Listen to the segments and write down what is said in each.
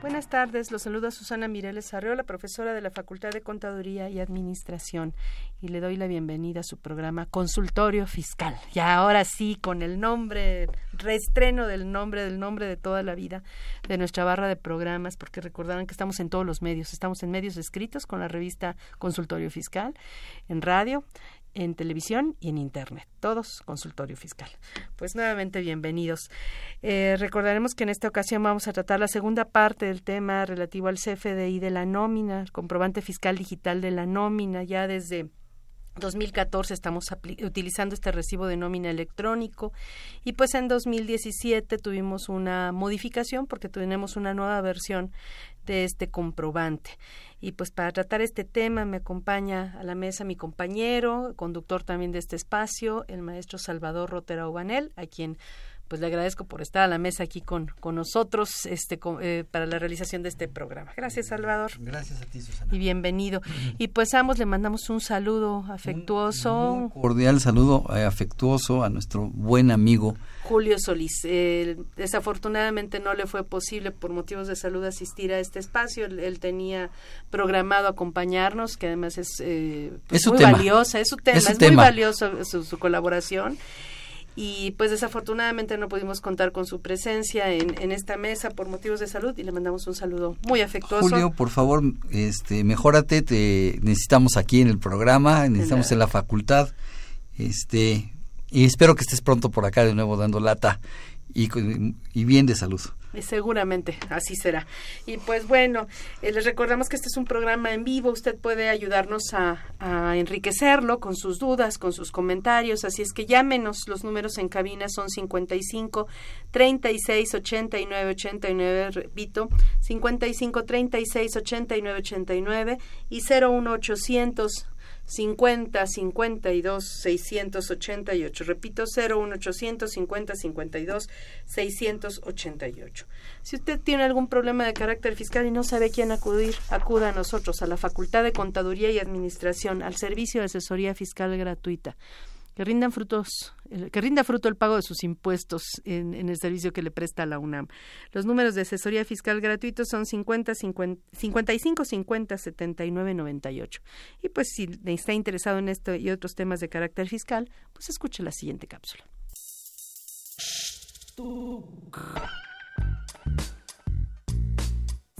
Buenas tardes, los saluda Susana Mireles Arreola, profesora de la Facultad de Contaduría y Administración, y le doy la bienvenida a su programa Consultorio Fiscal. Ya ahora sí, con el nombre, reestreno del nombre, del nombre de toda la vida de nuestra barra de programas, porque recordarán que estamos en todos los medios, estamos en medios escritos con la revista Consultorio Fiscal, en radio, en televisión y en internet. Todos consultorio fiscal. Pues nuevamente bienvenidos. Eh, recordaremos que en esta ocasión vamos a tratar la segunda parte del tema relativo al CFDI de la nómina, comprobante fiscal digital de la nómina, ya desde 2014 estamos utilizando este recibo de nómina electrónico y pues en 2017 tuvimos una modificación porque tenemos una nueva versión de este comprobante. Y pues para tratar este tema me acompaña a la mesa mi compañero, conductor también de este espacio, el maestro Salvador Rotera Obanel, a quien pues le agradezco por estar a la mesa aquí con, con nosotros este, co- eh, para la realización de este programa. Gracias, Salvador. Gracias a ti, Susana. Y bienvenido. Y pues a ambos le mandamos un saludo afectuoso. Un cordial saludo eh, afectuoso a nuestro buen amigo. Julio Solís. Eh, desafortunadamente no le fue posible por motivos de salud asistir a este espacio. Él, él tenía programado acompañarnos, que además es, eh, pues, Es muy tema. valiosa, es su tema, Es es, su muy tema. valioso su, su colaboración. Y pues desafortunadamente no pudimos contar con su presencia en, en esta mesa por motivos de salud y le mandamos un saludo muy afectuoso. Julio, por favor, este, mejórate, te necesitamos aquí en el programa, necesitamos en la facultad, este, y espero que estés pronto por acá de nuevo dando lata y, con- y bien de salud. Seguramente así será. Y pues bueno, eh, les recordamos que este es un programa en vivo. Usted puede ayudarnos a, a enriquecerlo con sus dudas, con sus comentarios. Así es que llámenos. Los números en cabina son 55 36 89 89. Repito, 55 36 89 89 y 01 800 50 52 688. Repito, 01800 50 52 688. Si usted tiene algún problema de carácter fiscal y no sabe a quién acudir, acuda a nosotros, a la Facultad de Contaduría y Administración, al servicio de asesoría fiscal gratuita. Que rindan frutos, el- que rinda fruto el pago de sus impuestos en, en el servicio que le presta la UNAM. Los números de asesoría fiscal gratuitos son 50, 50 55 50 79 98. Y pues si está interesado en esto y otros temas de carácter fiscal, pues escuche la siguiente cápsula.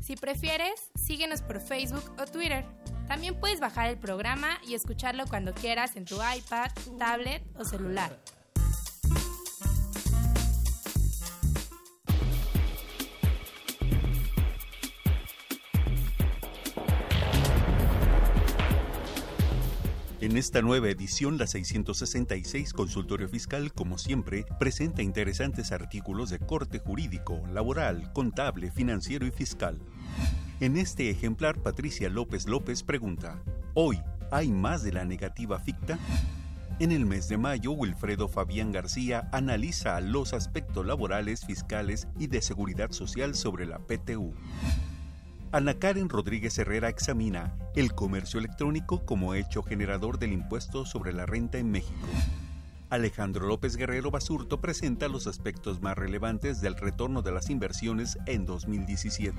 Si prefieres, síguenos por Facebook o Twitter. También puedes bajar el programa y escucharlo cuando quieras en tu iPad, tablet o celular. En esta nueva edición, la 666 Consultorio Fiscal, como siempre, presenta interesantes artículos de corte jurídico, laboral, contable, financiero y fiscal. En este ejemplar, Patricia López López pregunta, ¿Hoy hay más de la negativa ficta? En el mes de mayo, Wilfredo Fabián García analiza los aspectos laborales, fiscales y de seguridad social sobre la PTU. Ana Karen Rodríguez Herrera examina el comercio electrónico como hecho generador del impuesto sobre la renta en México. Alejandro López Guerrero Basurto presenta los aspectos más relevantes del retorno de las inversiones en 2017.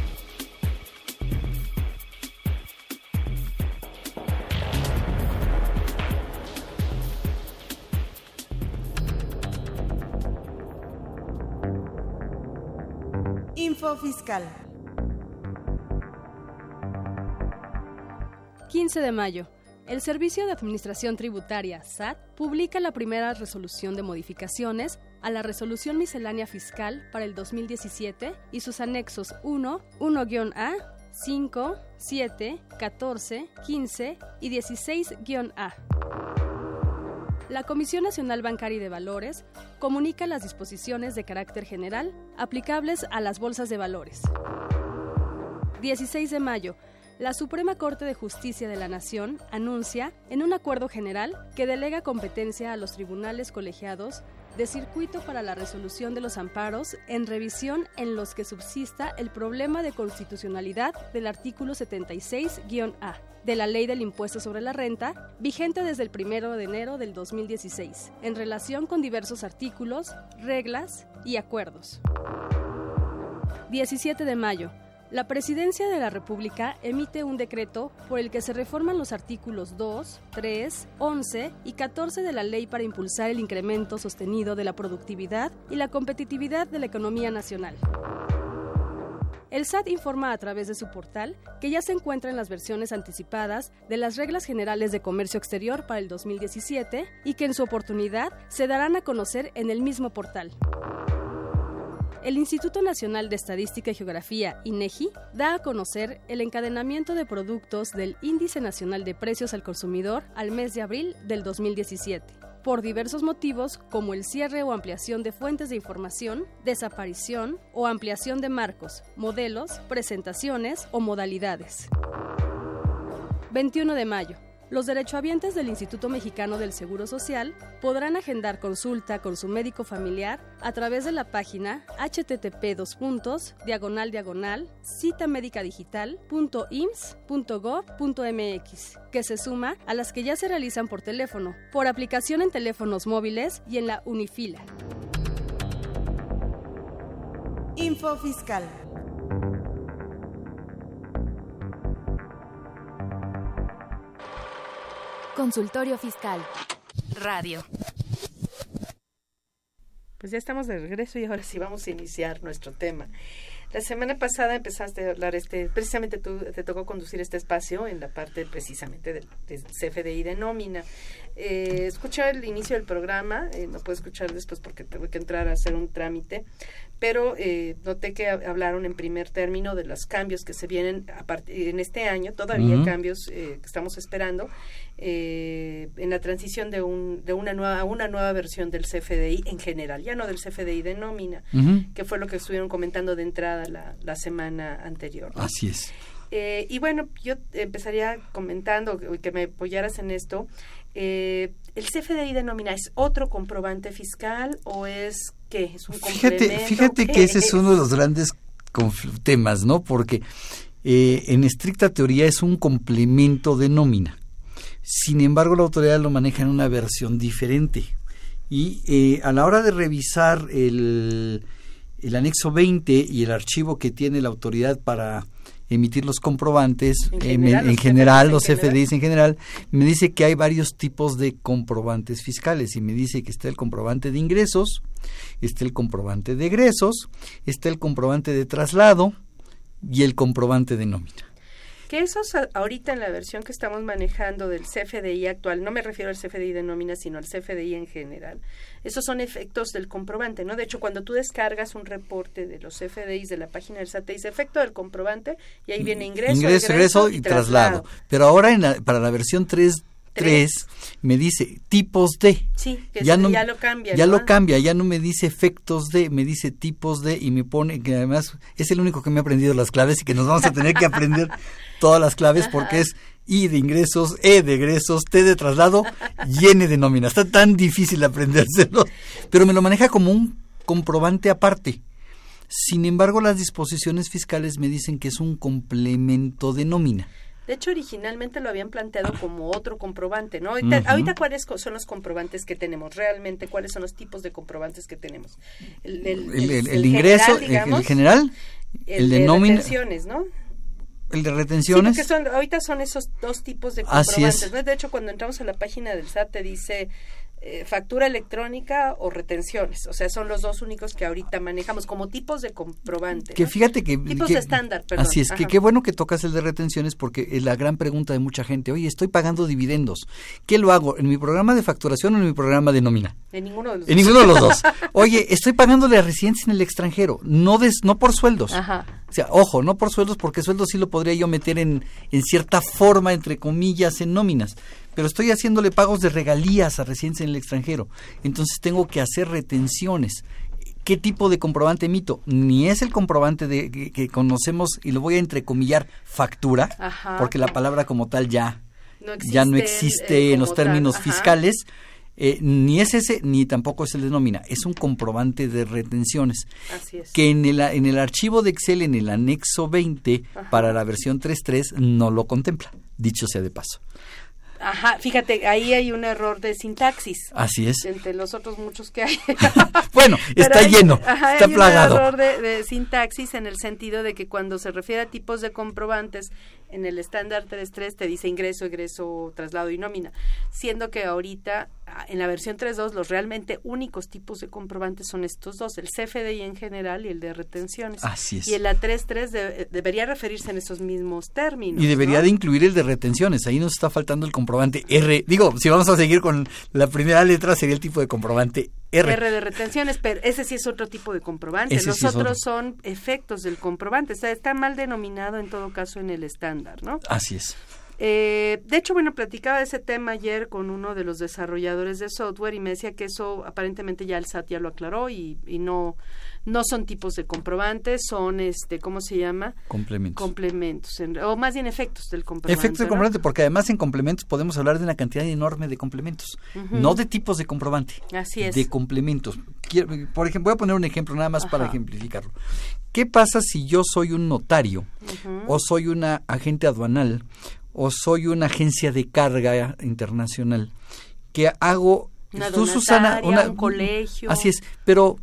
Fiscal. 15 de mayo. El Servicio de Administración Tributaria, SAT, publica la primera resolución de modificaciones a la Resolución Miscelánea Fiscal para el 2017 y sus anexos 1, 1-A, 5, 7, 14, 15 y 16-A. La Comisión Nacional Bancaria y de Valores comunica las disposiciones de carácter general aplicables a las bolsas de valores. 16 de mayo. La Suprema Corte de Justicia de la Nación anuncia, en un acuerdo general, que delega competencia a los tribunales colegiados de circuito para la resolución de los amparos en revisión en los que subsista el problema de constitucionalidad del artículo 76-A de la Ley del Impuesto sobre la Renta, vigente desde el 1 de enero del 2016, en relación con diversos artículos, reglas y acuerdos. 17 de mayo. La Presidencia de la República emite un decreto por el que se reforman los artículos 2, 3, 11 y 14 de la Ley para impulsar el incremento sostenido de la productividad y la competitividad de la economía nacional. El SAT informa a través de su portal que ya se encuentran las versiones anticipadas de las reglas generales de comercio exterior para el 2017 y que en su oportunidad se darán a conocer en el mismo portal. El Instituto Nacional de Estadística y Geografía, INEGI, da a conocer el encadenamiento de productos del Índice Nacional de Precios al Consumidor al mes de abril del 2017 por diversos motivos como el cierre o ampliación de fuentes de información, desaparición o ampliación de marcos, modelos, presentaciones o modalidades. 21 de mayo. Los derechohabientes del Instituto Mexicano del Seguro Social podrán agendar consulta con su médico familiar a través de la página http diagonal diagonal citamedicadigital.ims.gov.mx, que se suma a las que ya se realizan por teléfono, por aplicación en teléfonos móviles y en la Unifila. Info Fiscal. Consultorio Fiscal. Radio. Pues ya estamos de regreso y ahora sí vamos a iniciar nuestro tema. La semana pasada empezaste a hablar, este, precisamente tú te tocó conducir este espacio en la parte precisamente del, CFDI de nómina. Eh, escuché el inicio del programa, eh, no puedo escuchar después porque tengo que entrar a hacer un trámite, pero eh, noté que hablaron en primer término de los cambios que se vienen a en este año, todavía cambios eh, que estamos esperando, eh, en la transición de, un, de una nueva, a una nueva versión del CFDI en general, ya no del CFDI de nómina, que fue lo que estuvieron comentando de entrada la, la semana anterior. Así es. Eh, y bueno, yo empezaría comentando que me apoyaras en esto. Eh, ¿El CFDI de nómina es otro comprobante fiscal o es qué? ¿Es un fíjate, fíjate que ese es uno de los grandes temas, ¿no? Porque eh, en estricta teoría es un complemento de nómina. Sin embargo, la autoridad lo maneja en una versión diferente. Y eh, a la hora de revisar el, el anexo 20 y el archivo que tiene la autoridad para emitir los comprobantes, en general, los, CFDIs en general, me dice que hay varios tipos de comprobantes fiscales y me dice que está el comprobante de ingresos, está el comprobante de egresos, está el comprobante de traslado y el comprobante de nómina que esos ahorita en la versión que estamos manejando del CFDI actual, no me refiero al CFDI de nómina, sino al CFDI en general, esos son efectos del comprobante, ¿no? De hecho, cuando tú descargas un reporte de los CFDIs de la página del SAT, dice efecto del comprobante y ahí viene ingreso, ingreso, egreso, y, traslado. Pero ahora en para la versión 3 3 me dice tipos de. Sí, que ya, no, ya lo cambia. Ya lo cambia, ya no me dice efectos de, me dice tipos de y me pone que además es el único que me ha aprendido las claves y que nos vamos a tener que aprender todas las claves porque es I de ingresos, E de egresos, T de traslado y N de nómina. Está tan difícil aprendérselo, pero me lo maneja como un comprobante aparte. Sin embargo, las disposiciones fiscales me dicen que es un complemento de nómina. De hecho, originalmente lo habían planteado como otro comprobante, ¿no? Ahorita, ahorita ¿cuáles son los comprobantes que tenemos? Realmente, ¿cuáles son los tipos de comprobantes que tenemos? El, ingreso, el general, el, de, retenciones, ¿no? El de retenciones. Sí, son, ahorita son esos dos tipos de comprobantes. ¿no? De hecho, cuando entramos a la página del SAT te dice eh, factura electrónica o retenciones. O sea, son los dos únicos que ahorita manejamos como tipos de comprobante. Que fíjate que... Tipos estándar, perdón. Así es, que qué bueno que tocas el de retenciones porque es la gran pregunta de mucha gente. Oye, estoy pagando dividendos. ¿Qué lo hago? ¿En mi programa de facturación o en mi programa de nómina? En ninguno de los en dos. ninguno de los dos. Oye, estoy pagando de residencia en el extranjero, no, des, no por sueldos. Ajá. O sea, ojo, no por sueldos, porque sueldos sí lo podría yo meter en, en cierta forma, entre comillas, en nóminas pero estoy haciéndole pagos de regalías a residentes en el extranjero. Entonces tengo que hacer retenciones. ¿Qué tipo de comprobante emito? Ni es el comprobante de, que, conocemos, y lo voy a entrecomillar, factura, porque la palabra como tal ya no existe, ya no existe en los términos fiscales. Eh, ni es ese, ni tampoco es el de nómina. Es un comprobante de retenciones. Así es. Que en el, en el archivo de Excel, en el anexo 20, para la versión 3.3, no lo contempla, dicho sea de paso. Ajá, fíjate, ahí hay un error de sintaxis. Así es. Entre los otros muchos que hay. bueno, está lleno, está hay plagado. un error de, de, sintaxis en el sentido de que cuando se refiere a tipos de comprobantes, en el estándar 3.3 te dice ingreso, egreso, traslado y nómina, siendo que ahorita ah, en la versión 3.2 los realmente únicos tipos de comprobantes son estos dos, el CFDI en general y el de retenciones. Así es. Y en la 3.3 debería referirse en esos mismos términos. Y debería de incluir el de retenciones, ahí nos está faltando el comprobante R. Digo, si vamos a seguir con la primera letra sería el tipo de comprobante R. R de retenciones, pero ese sí es otro tipo de comprobante. Los otros son efectos del comprobante. O sea, está mal denominado en todo caso en el estándar, ¿no? Así es. Eh, de hecho, bueno, platicaba de ese tema ayer con uno de los desarrolladores de software y me decía que eso aparentemente ya el SAT ya lo aclaró y, y no no son tipos de comprobantes, son, este, ¿cómo se llama? Complementos. Complementos, o más bien efectos del comprobante. Efectos del comprobante, porque además en complementos podemos hablar de una cantidad enorme de complementos, no de tipos de comprobante. Así es. De complementos. por ejemplo, voy a poner un ejemplo nada más para ejemplificarlo. ¿Qué pasa si yo soy un notario o soy una agente aduanal o soy una agencia de carga internacional que hago una tú Susana un colegio así es pero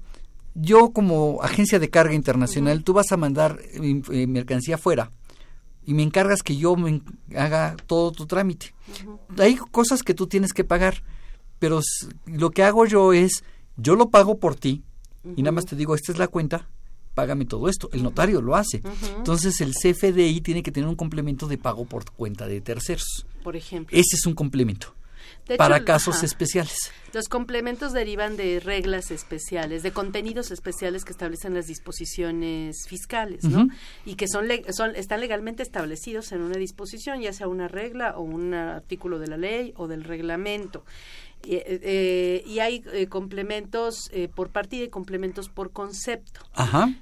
yo como agencia de carga internacional, tú vas a mandar eh, mercancía afuera y me encargas que yo me haga todo tu trámite. Hay cosas que tú tienes que pagar, pero lo que hago yo es, yo lo pago por ti y nada más te digo, esta es la cuenta, págame todo esto. El notario lo hace. Entonces el CFDI tiene que tener un complemento de pago por cuenta de terceros. Por ejemplo. Ese es un complemento para casos especiales. Los complementos derivan de reglas especiales, de contenidos especiales que establecen las disposiciones fiscales, ¿no? Y que son, son están legalmente establecidos en una disposición, ya sea una regla o un artículo de la ley o del reglamento. Eh, eh, y hay eh, complementos por partida y complementos por concepto. Ajá.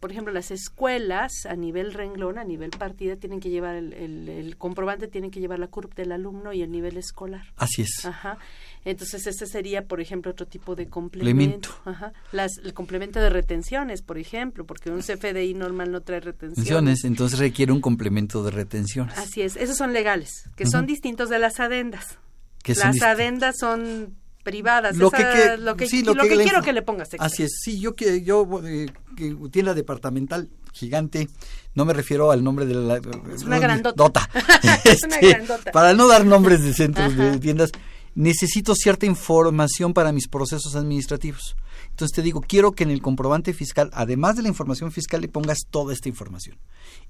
por ejemplo, las escuelas a nivel renglón, a nivel partida, tienen que llevar el, el, comprobante, tienen que llevar la CURP del alumno y el nivel escolar. Así es. Ajá. Entonces, este sería, por ejemplo, otro tipo de complemento. Ajá. Las, el complemento de retenciones, por ejemplo, porque un CFDI normal no trae retenciones. Entonces requiere un complemento de retenciones. Así es. Esos son legales, que son distintos de las adendas las adendas son privadas. Lo, que, lo que, quiero que le pongas. Así es. Sí, yo que yo eh, tienda departamental gigante. No me refiero al nombre de la. Es una grandota. es una este, grandota. Para no dar nombres de centros de tiendas, necesito cierta información para mis procesos administrativos. Entonces te digo, quiero que en el comprobante fiscal, además de la información fiscal, le pongas toda esta información.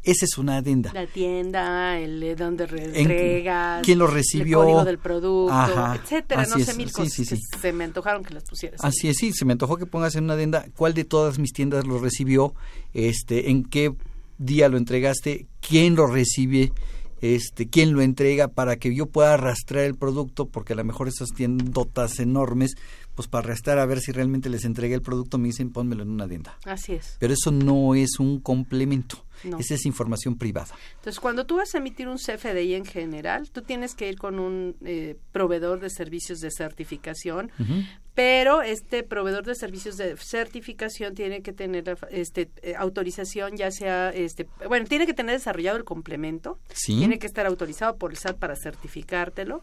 Esa es una adenda. La tienda, el de dónde entregas, quién lo recibió, el código del producto, etcétera, no sé, mil cosas se me antojaron que las pusieras. Así es, sí, se me antojó que pongas en una adenda cuál de todas mis tiendas lo recibió, este, en qué día lo entregaste, quién lo recibe, este, quién lo entrega para que yo pueda arrastrar el producto, porque a lo mejor esas tiendotas enormes, pues para arrastrar a ver si realmente les entregué el producto, me dicen pónmelo en una tienda. Así es. Pero eso no es un complemento. No. Esa es información privada. Entonces, cuando tú vas a emitir un CFDI en general, tú tienes que ir con un eh, proveedor de servicios de certificación. Pero este proveedor de servicios de certificación tiene que tener este eh, autorización ya sea este bueno tiene que tener desarrollado el complemento Sí. tiene que estar autorizado por el SAT para certificártelo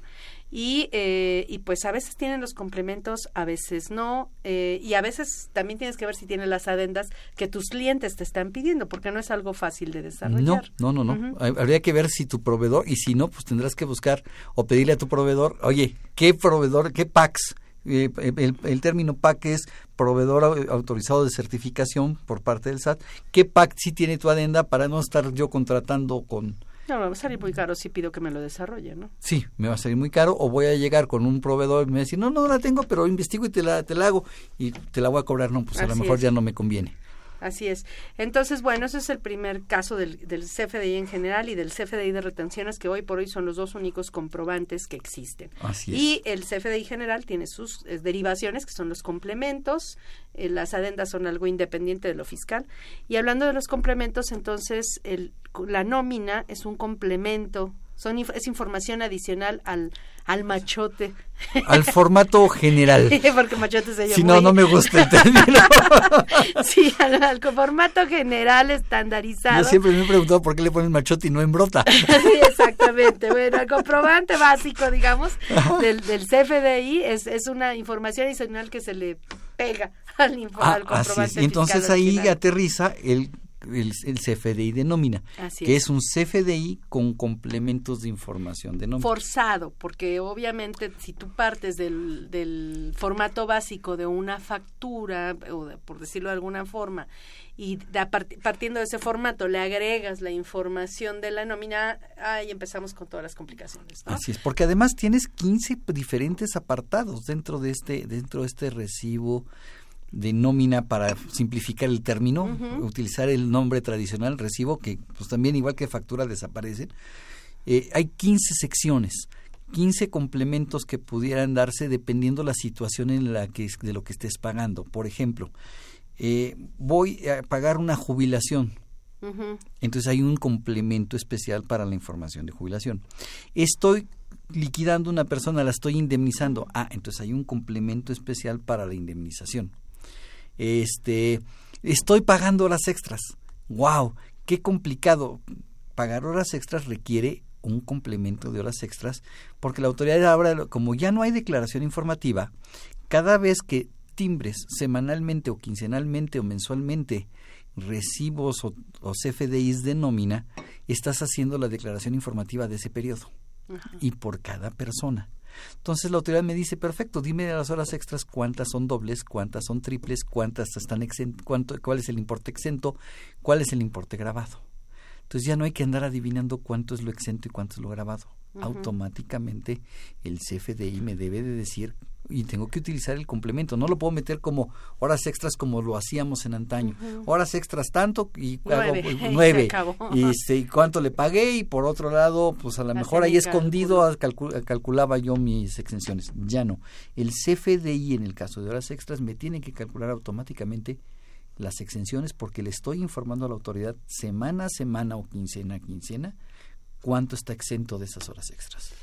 y eh, y pues a veces tienen los complementos a veces no eh, y a veces también tienes que ver si tiene las adendas que tus clientes te están pidiendo porque no es algo fácil de desarrollar no, no, no. Habría que ver si tu proveedor, y si no, pues tendrás que buscar o pedirle a tu proveedor, oye, ¿qué proveedor, qué PACs? Eh, el, el término PAC es proveedor au- autorizado de certificación por parte del SAT. ¿Qué PAC sí tiene tu adenda para no estar yo contratando con... no me va a salir muy caro si pido que me lo desarrolle no Sí, me va a salir muy caro o voy a llegar con un proveedor y me va a decir, no, no la tengo, pero investigo y te la, te la hago y te la voy a cobrar. No, pues a lo mejor es. ya no me conviene. Así es. Entonces, bueno, ese es el primer caso del, del CFDI en general y del CFDI de retenciones, que hoy por hoy son los dos únicos comprobantes que existen. Así es. Y el CFDI general tiene sus eh, derivaciones, que son los complementos. eh, las adendas son algo independiente de lo fiscal. Y hablando de los complementos, entonces, el, la nómina es un complemento. Son, es información adicional al, al machote. Al formato general. Porque machote se Si no, no me gusta el término. sí, al, al formato general estandarizado. Yo siempre me he preguntado por qué le ponen machote y no en brota. Sí, exactamente. Bueno, el comprobante básico, digamos, del, del CFDI es, es una información adicional que se le pega al, Ah, al así comprobante es. Y entonces ahí original. aterriza el, el, el CFDI de nómina, Así que es. es un CFDI con complementos de información de nómina. forzado, porque obviamente si tú partes del, del formato básico de una factura, o de- por decirlo de alguna forma, y de a part- partiendo de ese formato le agregas la información de la nómina, ahí empezamos con todas las complicaciones. ¿no? Así es, porque además tienes 15 diferentes apartados dentro de este dentro de este recibo de nómina para simplificar el término, utilizar el nombre tradicional recibo que pues también igual que factura desaparecen. Eh, hay 15 secciones. 15 complementos que pudieran darse dependiendo la situación en la que de lo que estés pagando. Por ejemplo, eh, voy a pagar una jubilación. Entonces hay un complemento especial para la información de jubilación. Estoy liquidando una persona, la estoy indemnizando. Ah, entonces hay un complemento especial para la indemnización. Este, estoy pagando horas extras. Wow, qué complicado. Pagar horas extras requiere un complemento de horas extras porque la autoridad ahora, como ya no hay declaración informativa, cada vez que timbres semanalmente o quincenalmente o mensualmente recibos o, o CFDIs de nómina, estás haciendo la declaración informativa de ese periodo y por cada persona. Entonces la autoridad me dice, perfecto, dime de las horas extras cuántas son dobles, cuántas son triples, cuántas están exen- cuánto, cuál es el importe exento, cuál es el importe grabado. Entonces ya no hay que andar adivinando cuánto es lo exento y cuánto es lo grabado. Automáticamente el CFDI me debe de decir y tengo que utilizar el complemento. No lo puedo meter como horas extras como lo hacíamos en antaño. Horas extras tanto y Nueve, hago, nueve. Y, este, y cuánto le pagué y por otro lado, pues a lo mejor ahí escondido calcu- calculaba yo mis exenciones. Ya no. El CFDI en el caso de horas extras me tiene que calcular automáticamente las exenciones porque le estoy informando a la autoridad semana a semana o quincena a quincena cuánto está exento de esas horas extras.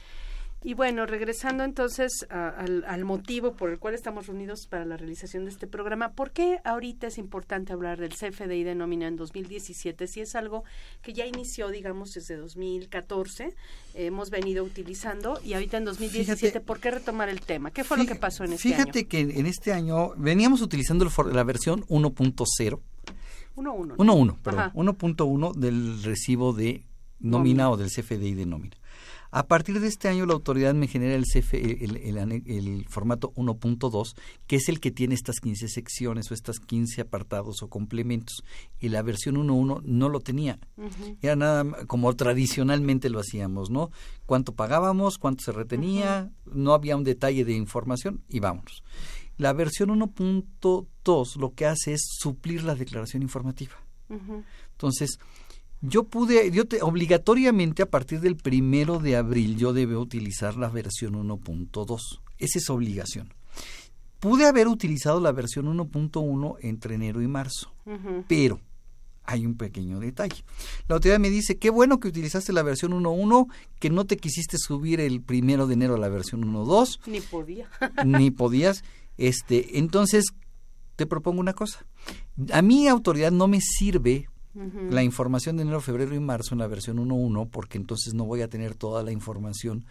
Y bueno, regresando entonces a- al, al motivo por el cual estamos reunidos para la realización de este programa, ¿por qué ahorita es importante hablar del CFDI de nómina en 2017? Si es algo que ya inició, digamos, desde 2014, eh, hemos venido utilizando y ahorita en 2017, Fíjate- ¿por qué retomar el tema? ¿Qué fue lo que Fíjate- pasó en este Fíjate año? que en este año veníamos utilizando el for- la versión 1.0 Uno, uno. ¿no? 1.1, perdón, Ajá. 1.1 del recibo de nómina Nómina. o del CFDI de nómina. A partir de este año la autoridad me genera el, CF, el, el- formato 1.2, que es el que tiene estas 15 secciones o estas 15 apartados o complementos. Y la versión 1.1 no lo tenía. Ujú. Era nada como tradicionalmente lo hacíamos, ¿no? Cuánto pagábamos, cuánto se retenía, no había un detalle de información y vámonos. La versión 1.2 lo que hace es suplir la declaración informativa. Entonces, yo pude, yo te, obligatoriamente a partir del primero de abril yo debo utilizar la versión 1.2. Esa es obligación. Pude haber utilizado la versión 1.1 entre enero y marzo, pero hay un pequeño detalle. La autoridad me dice, qué bueno que utilizaste la versión 1.1, que no te quisiste subir el primero de enero a la versión 1.2. Ni podía. ni podías. Este, entonces, te propongo una cosa. A mi autoridad no me sirve La información de enero, febrero y marzo en la versión 1.1, porque entonces no voy a tener toda la información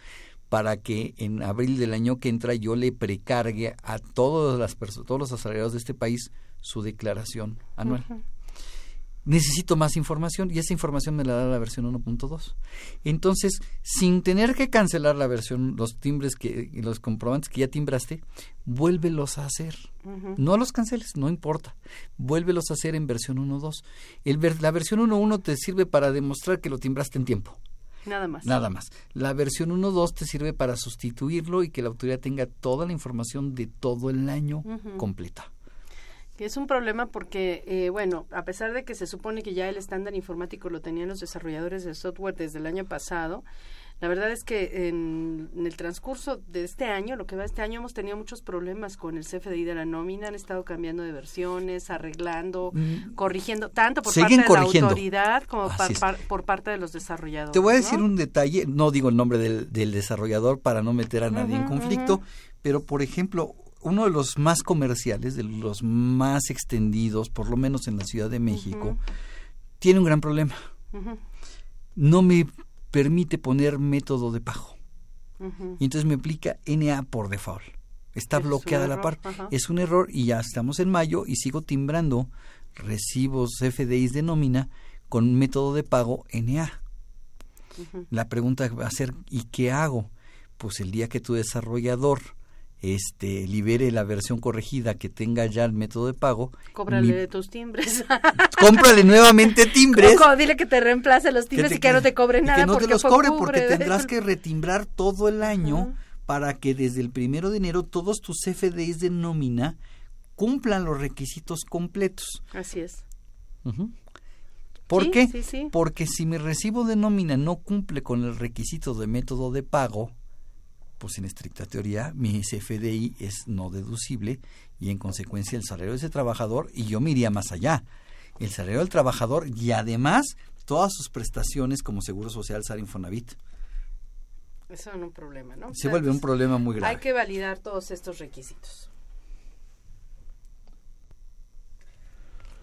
para que en abril del año que entra yo le precargue a todas las todos los asalariados de este país su declaración anual. Necesito más información y esa información me la da la versión 1.2. Entonces, sin tener que cancelar la versión, los timbres que los comprobantes que ya timbraste, vuélvelos a hacer. No los canceles, no importa. Vuélvelos a hacer en versión 1.2. El ver- la versión 1.1 te sirve para demostrar que lo timbraste en tiempo. Nada más. Nada más. La versión 1.2 te sirve para sustituirlo y que la autoridad tenga toda la información de todo el año completa. Es un problema porque, eh, bueno, a pesar de que se supone que ya el estándar informático lo tenían los desarrolladores de software desde el año pasado, la verdad es que en, en el transcurso de este año, lo que va este año, hemos tenido muchos problemas con el CFDI de la nómina, han estado cambiando de versiones, arreglando, Mm. corrigiendo, tanto por parte de la autoridad como par- par- por parte de los desarrolladores. Te voy a decir ¿no? un detalle, no digo el nombre del, del desarrollador para no meter a nadie en conflicto, pero por ejemplo, uno de los más comerciales, de los más extendidos, por lo menos en la Ciudad de México, tiene un gran problema. No me permite poner método de pago. Y entonces me aplica NA por default. Está Es bloqueada la parte. Es un error y ya estamos en mayo y sigo timbrando recibos FDIs de nómina con método de pago NA. La pregunta va a ser, ¿y qué hago? Pues el día que tu desarrollador este libere la versión corregida que tenga ya el método de pago, Cóbrale mi- de tus timbres. cómprale nuevamente timbres. Dile que te reemplace los que timbres te- y que no te cobre nada. que no te los cobre porque tendrás que retimbrar todo el año para que desde el primero de enero todos tus FDIs de nómina cumplan los requisitos completos. Así es. ¿Por Sí, qué? sí, sí. Porque si mi recibo de nómina no cumple con el requisito de método de pago, pues en estricta teoría mi CFDI es no deducible y en consecuencia el salario de ese trabajador, y yo me iría más allá, el salario del trabajador y además todas sus prestaciones como Seguro Social, SAR, Infonavit. Eso es un problema, ¿no? Se vuelve un problema muy grave. Hay que validar todos estos requisitos.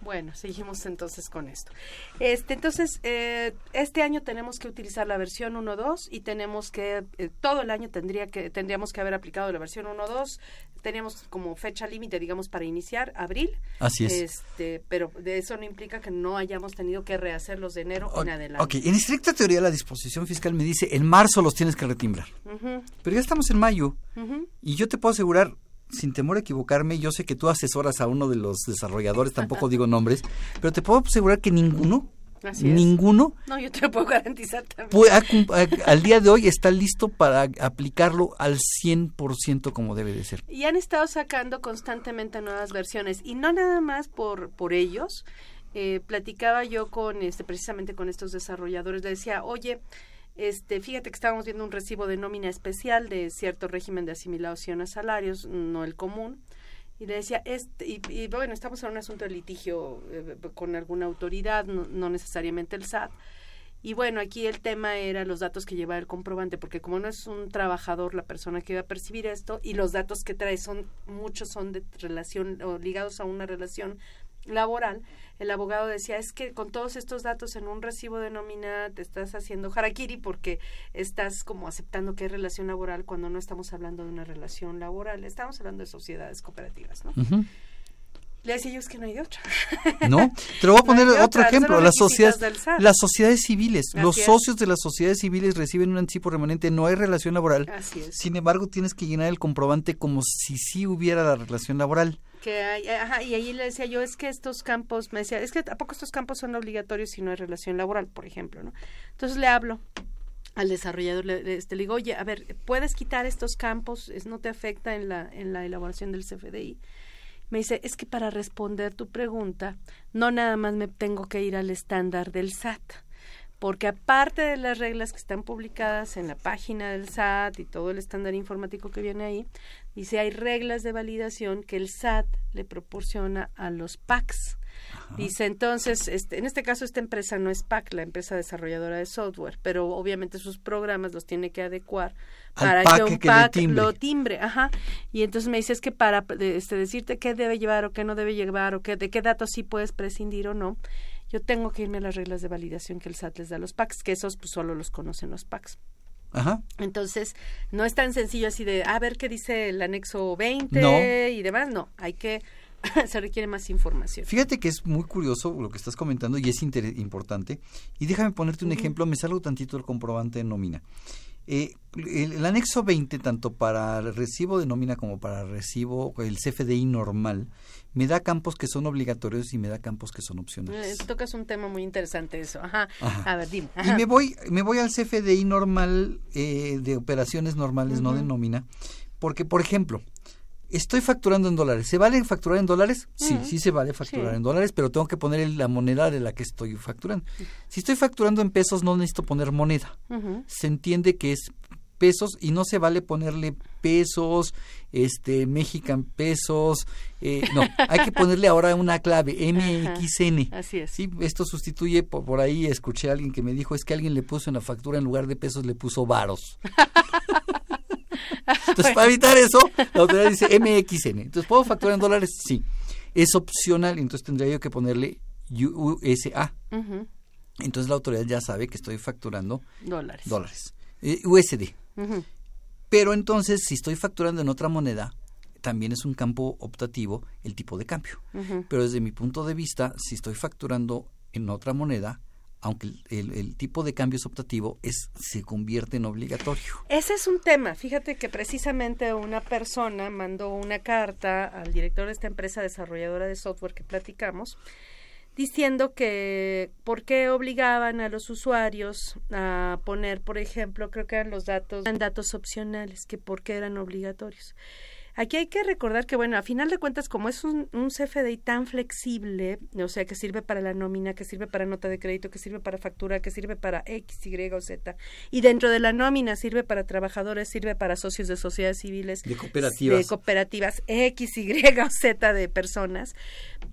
Bueno, seguimos entonces con esto. Este, entonces, eh, este año tenemos que utilizar la versión 1.2 y tenemos que, eh, todo el año tendría que, tendríamos que haber aplicado la versión 1.2. Teníamos como fecha límite, digamos, para iniciar, abril. Así es. Este, pero de eso no implica que no hayamos tenido que rehacerlos de enero en adelante. Ok, en estricta teoría la disposición fiscal me dice en marzo los tienes que retimbrar. Pero ya estamos en mayo y yo te puedo asegurar, sin temor a equivocarme, yo sé que tú asesoras a uno de los desarrolladores, tampoco digo nombres, pero te puedo asegurar que ninguno, Así es. ninguno No, yo te lo puedo garantizar también. puede- ha- al día de hoy está listo para aplicarlo al 100% como debe de ser. Y han estado sacando constantemente nuevas versiones y no nada más por por ellos. Eh, platicaba yo con este precisamente con estos desarrolladores, le decía, oye, este, fíjate que estábamos viendo un recibo de nómina especial de cierto régimen de asimilación a salarios, no el común. Y le decía, este, y, bueno, estamos en un asunto de litigio eh, con alguna autoridad, no, necesariamente el SAT. Y bueno, aquí el tema era los datos que lleva el comprobante, porque como no es un trabajador la persona que va a percibir esto, y los datos que trae son, muchos son de relación o ligados a una relación laboral, el abogado decía, es que con todos estos datos en un recibo de nómina te estás haciendo harakiri porque estás como aceptando que hay relación laboral cuando no estamos hablando de una relación laboral, estamos hablando de sociedades cooperativas, ¿no? Ujú. Le decía yo, es que no hay de otra. ¿No? Te lo voy a poner otro otra, ejemplo. Las sociedades, las sociedades civiles, los es. socios de las sociedades civiles reciben un anticipo remanente, no hay relación laboral. Así es. Sin embargo, tienes que llenar el comprobante como si sí hubiera la relación laboral. Que hay, ajá, y ahí le decía yo, es que estos campos, me decía, es que ¿a poco estos campos son obligatorios si no hay relación laboral, por ejemplo, ¿no? Entonces le hablo al desarrollador, le, le- este, le digo, oye, a ver, ¿puedes quitar estos campos? ¿No te afecta en la, en la elaboración del CFDI? Me dice, es que para responder tu pregunta, no nada más me tengo que ir al estándar del SAT, porque aparte de las reglas que están publicadas en la página del SAT y todo el estándar informático que viene ahí, dice hay reglas de validación que el SAT le proporciona a los PACs. Dice entonces, este, en este caso esta empresa no es PAC, la empresa desarrolladora de software, pero obviamente sus programas los tiene que adecuar para que un PAC lo timbre, ajá. Y entonces me dice es que para este, decirte qué debe llevar o qué no debe llevar o qué, de qué datos sí puedes prescindir o no, yo tengo que irme a las reglas de validación que el SAT les da a los PACs, que esos pues solo los conocen los PACs. Ajá. Entonces, no es tan sencillo así de, a ver qué dice el anexo 20 y demás, no, hay que, se requiere más información. Fíjate que es muy curioso lo que estás comentando y es importante. Y déjame ponerte un ejemplo, me salgo tantito el comprobante de nómina. Eh, el, anexo 20, tanto para el recibo de nómina como para recibo, el CFDI normal, me da campos que son obligatorios y me da campos que son opcionales. Eh, tocas un tema muy interesante eso. Ajá. A ver, dime. Y me voy, me voy al CFDI normal eh, de operaciones normales, no de nómina, porque, por ejemplo, estoy facturando en dólares. ¿Se vale facturar en dólares? Sí, sí se vale facturar en dólares, pero tengo que poner la moneda de la que estoy facturando. Si estoy facturando en pesos, no necesito poner moneda. Se entiende que es pesos y no se vale ponerle pesos, este, Mexican pesos, eh, no, hay que ponerle ahora una clave, MXN. así es. Sí, esto sustituye, por, por, ahí escuché a alguien que me dijo, es que alguien le puso en la factura en lugar de pesos le puso varos. Entonces, para evitar eso, la autoridad dice MXN. Entonces, ¿puedo facturar en dólares? Sí. Es opcional, entonces tendría yo que ponerle USA. Entonces, la autoridad ya sabe que estoy facturando dólares. dólares. Eh, USD. Pero entonces, si estoy facturando en otra moneda, también es un campo optativo el tipo de cambio. Pero desde mi punto de vista, si estoy facturando en otra moneda, aunque el, tipo de cambio es optativo, es, se convierte en obligatorio. Ese es un tema. Fíjate que precisamente una persona mandó una carta al director de esta empresa desarrolladora de software que platicamos, diciendo que por qué obligaban a los usuarios a poner, por ejemplo, creo que eran los datos, datos opcionales, que por qué eran obligatorios. Aquí hay que recordar que, bueno, a final de cuentas, como es un, un, CFDI tan flexible, o sea, que sirve para la nómina, que sirve para nota de crédito, que sirve para factura, que sirve para X, Y o Z, y dentro de la nómina sirve para trabajadores, sirve para socios de sociedades civiles, de cooperativas, de cooperativas X, Y o Z de personas,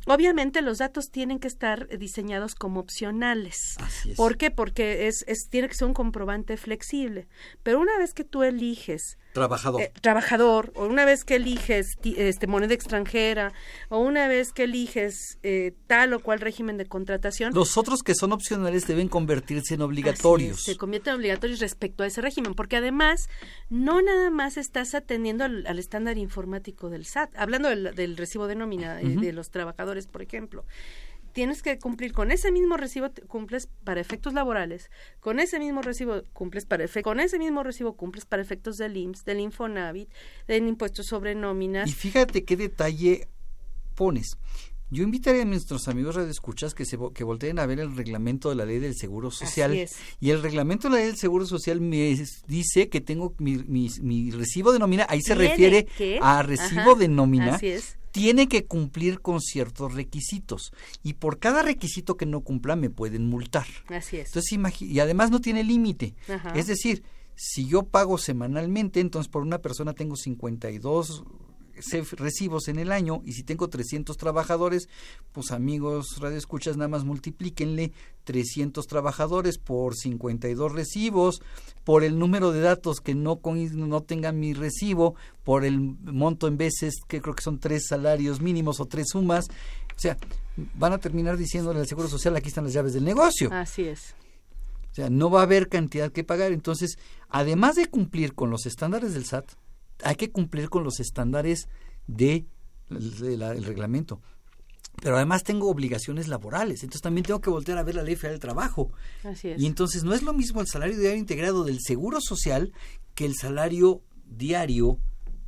obviamente los datos tienen que estar diseñados como opcionales. Así es. ¿Por qué? Porque es, es, tiene que ser un comprobante flexible. Pero una vez que tú eliges trabajador. Eh, trabajador, o una vez que eliges este, moneda extranjera, o una vez que eliges eh, tal o cual régimen de contratación. Los otros que son opcionales deben convertirse en obligatorios. se convierten en obligatorios respecto a ese régimen, porque además no nada más estás atendiendo al, estándar informático del SAT, hablando del, recibo de nómina eh, de los trabajadores, por ejemplo tienes que cumplir con ese mismo recibo cumples para efectos laborales, con ese mismo recibo cumples para efectos, con ese mismo recibo cumples para efectos del IMSS, del Infonavit, del impuesto sobre nóminas. Y fíjate qué detalle pones. Yo invitaría a nuestros amigos radioescuchas que se que volteen a ver el reglamento de la ley del Seguro Social. Y el reglamento de la ley del Seguro Social me dice que tengo mi, mi, recibo de nómina, ahí se refiere a recibo de nómina. Así es tiene que cumplir con ciertos requisitos y por cada requisito que no cumpla me pueden multar. Así es. Entonces, y además no tiene límite. Es decir, si yo pago semanalmente, entonces por una persona tengo 52 recibos en el año y si tengo 300 trabajadores, pues amigos radioescuchas nada más multiplíquenle 300 trabajadores por 52 recibos, por el número de datos que no, no tengan mi recibo, por el monto en veces que creo que son tres salarios mínimos o tres sumas, o sea, van a terminar diciéndole al Seguro Social aquí están las llaves del negocio. Así es. O sea, no va a haber cantidad que pagar. Entonces, además de cumplir con los estándares del SAT, hay que cumplir con los estándares de, el reglamento. Pero además tengo obligaciones laborales, entonces también tengo que voltear a ver la ley federal del trabajo. Así es. Y entonces no es lo mismo el salario diario integrado del Seguro Social que el salario diario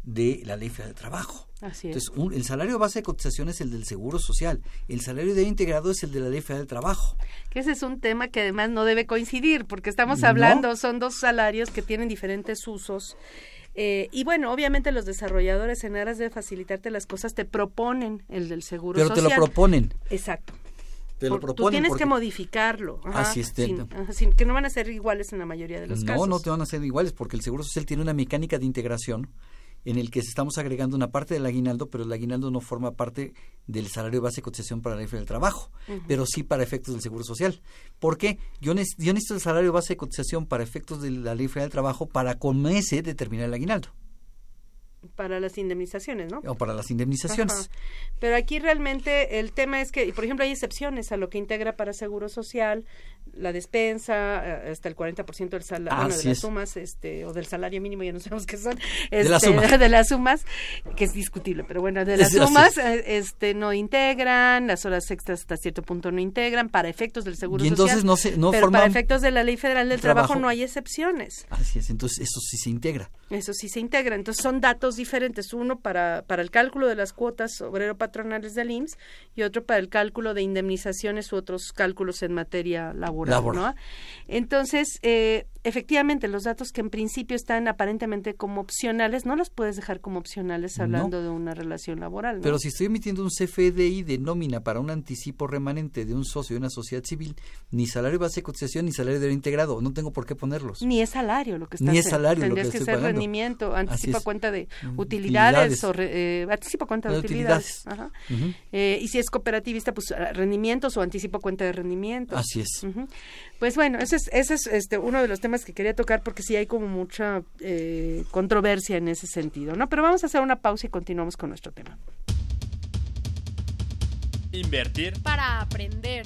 de la ley federal del trabajo. Así es. Entonces, el salario base de cotización es el del Seguro Social, el salario diario integrado es el de la Ley Federal del Trabajo. Que ese es un tema que además no debe coincidir, porque estamos hablando, son dos salarios que tienen diferentes usos eh, y bueno, obviamente los desarrolladores en aras de facilitarte las cosas te proponen el del seguro social. Pero te lo proponen. Exacto. te lo proponen. Tú tienes porque- que modificarlo. ajá, Así es, te- sin- ajá, sin- que no van a ser iguales en la mayoría de los no, casos. no te van a ser iguales porque el Seguro Social tiene una mecánica de integración en el que estamos agregando una parte del aguinaldo, pero el aguinaldo no forma parte del salario base de cotización para la ley del trabajo, pero sí para efectos del Seguro Social. ¿Por qué? Yo, necesito el salario base de cotización para efectos de la ley del trabajo para con ese determinar el aguinaldo Para las indemnizaciones, ¿no? o para las indemnizaciones. Ajá. Pero aquí realmente el tema es que, por ejemplo, hay excepciones a lo que integra para seguro social, la despensa, eh, hasta el 40% del salario, bueno, de las es. sumas, este, o del salario mínimo, ya no sabemos qué son, De las este, sumas. de las sumas, que es discutible, pero bueno, de las es. sumas, eh, este, no integran, las horas extras hasta cierto punto no integran, para efectos del seguro Y entonces social, no se- no pero para efectos de la ley federal del trabajo, trabajo. no hay excepciones. Así es, entonces eso sí se integra. Eso sí se integra. Entonces son datos diferentes. Uno para, para el cálculo de las cuotas obrero-patronales del IMSS y otro para el cálculo de indemnizaciones u otros cálculos en materia laboral. Laboral. ¿no? Entonces, eh, efectivamente, los datos que en principio están aparentemente como opcionales, no los puedes dejar como opcionales No. hablando de una relación laboral. ¿no? Pero si estoy emitiendo un CFDI de nómina para un anticipo remanente de un socio de una sociedad civil, ni salario base de cotización ni salario de integrado, no tengo por qué ponerlos. Ni es salario lo que Ni estás es salario lo que que, estoy ser pagando. rendimiento, anticipo es. cuenta de Mm, utilidades, utilidades. o re- eh, anticipo cuenta de De utilidades. utilidades. Ajá. Eh, y si es cooperativista, pues ah, rendimientos o anticipo cuenta de rendimientos. Así es. Pues bueno, ese es, ese es este, uno de los temas que quería tocar porque sí hay como mucha eh, controversia en ese sentido, ¿no? Pero vamos a hacer una pausa y continuamos con nuestro tema. Invertir Para aprender.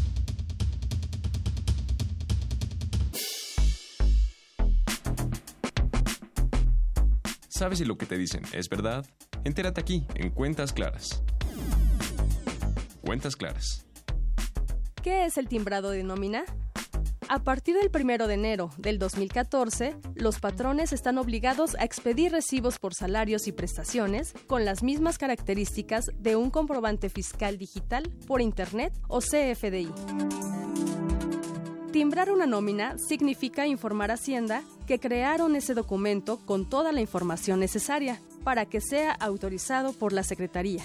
¿Sabes si lo que te dicen es verdad? Entérate aquí, en Cuentas Claras. Cuentas Claras. ¿Qué es el timbrado de nómina? A partir del 1 de enero del 2014, los patrones están obligados a expedir recibos por salarios y prestaciones con las mismas características de un comprobante fiscal digital por Internet o CFDI. Timbrar una nómina significa informar a Hacienda que crearon ese documento con toda la información necesaria para que sea autorizado por la Secretaría.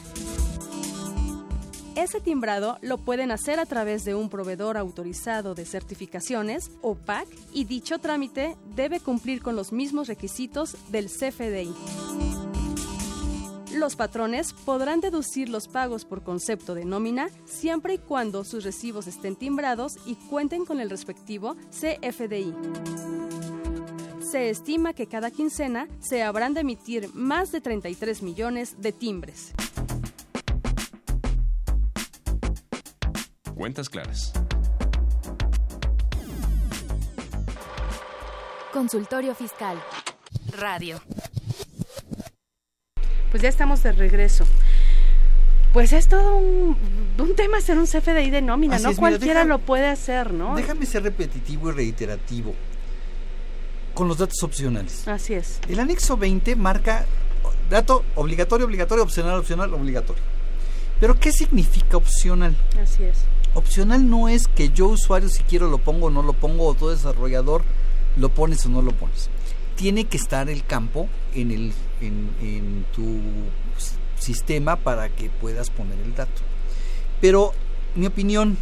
Ese timbrado lo pueden hacer a través de un proveedor autorizado de certificaciones o PAC y dicho trámite debe cumplir con los mismos requisitos del CFDI. Los patrones podrán deducir los pagos por concepto de nómina siempre y cuando sus recibos estén timbrados y cuenten con el respectivo CFDI. Se estima que cada quincena se habrán de emitir más de 33 millones de timbres. Cuentas Claras. Consultorio Fiscal. Radio. Pues ya estamos de regreso. Pues es todo un, un tema hacer un CFDI de nómina, Así no es, mira, cualquiera deja- lo puede hacer, ¿no? Déjame ser repetitivo y reiterativo con los datos opcionales. Así es. El anexo 20 marca dato obligatorio, obligatorio, opcional, opcional, obligatorio. Pero ¿qué significa opcional? Así es. Opcional no es que yo usuario si quiero lo pongo o no lo pongo o tú desarrollador lo pones o no lo pones. Tiene que estar el campo en, el, en, tu sistema para que puedas poner el dato. Pero, mi opinión,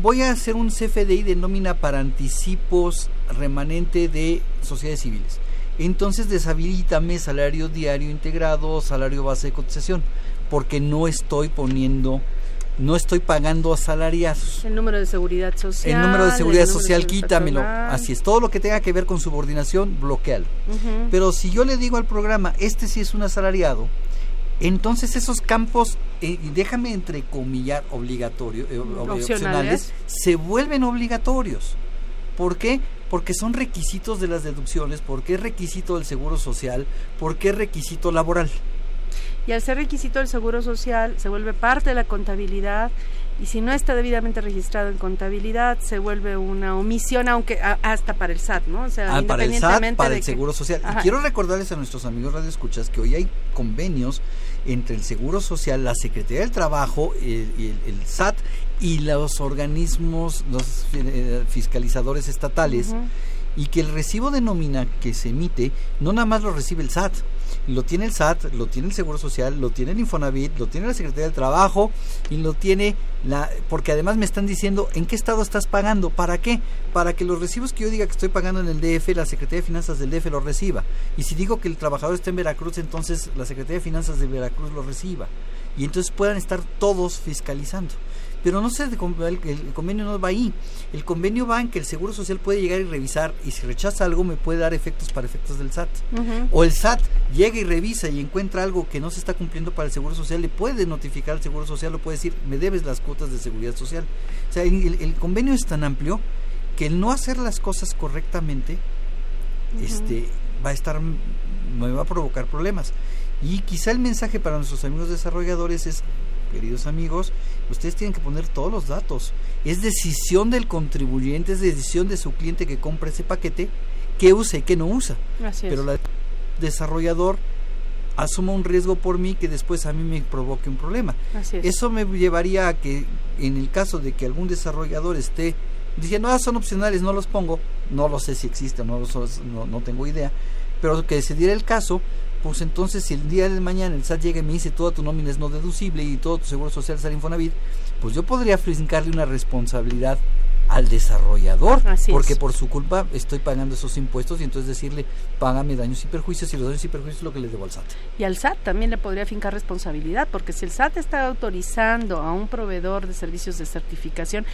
voy a hacer un CFDI de nómina para anticipos remanente de sociedades civiles. Entonces deshabilítame salario diario integrado, salario base de cotización, porque no estoy poniendo, no estoy pagando asalariados. El número de seguridad social. El número de seguridad número social, quítamelo. Así es, todo lo que tenga que ver con subordinación, bloquealo. Pero si yo le digo al programa, este sí es un asalariado, entonces esos campos, eh, y déjame entrecomillar obligatorio, eh, Opcionales. opcionales, se vuelven obligatorios. ¿Por qué? Porque son requisitos de las deducciones, porque es requisito del seguro social, porque es requisito laboral. Y al ser requisito del seguro social, se vuelve parte de la contabilidad y si no está debidamente registrado en contabilidad se vuelve una omisión aunque hasta para el SAT no o sea ah, para el SAT para el seguro social. Y quiero recordarles a nuestros amigos radioescuchas que hoy hay convenios entre el seguro social la secretaría del trabajo el, el, SAT y los organismos los eh, fiscalizadores estatales. Y que el recibo de nómina que se emite no nada más lo recibe el SAT lo tiene el SAT, lo tiene el Seguro Social, lo tiene el Infonavit, lo tiene la Secretaría del Trabajo y lo tiene la porque además me están diciendo en qué estado estás pagando, ¿para qué? Para que los recibos que yo diga que estoy pagando en el DF, la Secretaría de Finanzas del DF lo reciba. Y si digo que el trabajador está en Veracruz, entonces la Secretaría de Finanzas de Veracruz lo reciba. Y entonces puedan estar todos fiscalizando pero no sé, el, convenio no va ahí. El convenio va en que el Seguro Social puede llegar y revisar y si rechaza algo me puede dar efectos para efectos del SAT. O el SAT llega y revisa y encuentra algo que no se está cumpliendo para el Seguro Social, le puede notificar al Seguro Social, o puede decir, me debes las cuotas de seguridad social. O sea, el, convenio es tan amplio que el no hacer las cosas correctamente este, va a estar, me va a provocar problemas. Y quizá el mensaje para nuestros amigos desarrolladores es, queridos amigos, ustedes tienen que poner todos los datos. Es decisión del contribuyente, es decisión de su cliente que compra ese paquete, qué usa y qué no usa. Pero el desarrollador asuma un riesgo por mí que después a mí me provoque un problema. Eso me llevaría a que en el caso de que algún desarrollador esté diciendo, ah, son opcionales, no los pongo, no lo sé si existe no, no, no tengo idea, pero que se diera el caso, pues entonces si el día de mañana el SAT llega y me dice toda tu nómina es no deducible y todo tu seguro social sale Infonavit, pues yo podría fincarle una responsabilidad al desarrollador, porque por su culpa estoy pagando esos impuestos y entonces decirle, págame daños y perjuicios y los daños y perjuicios es lo que le debo al SAT. Y al SAT también le podría fincar responsabilidad, porque si el SAT está autorizando a un proveedor de servicios de certificación,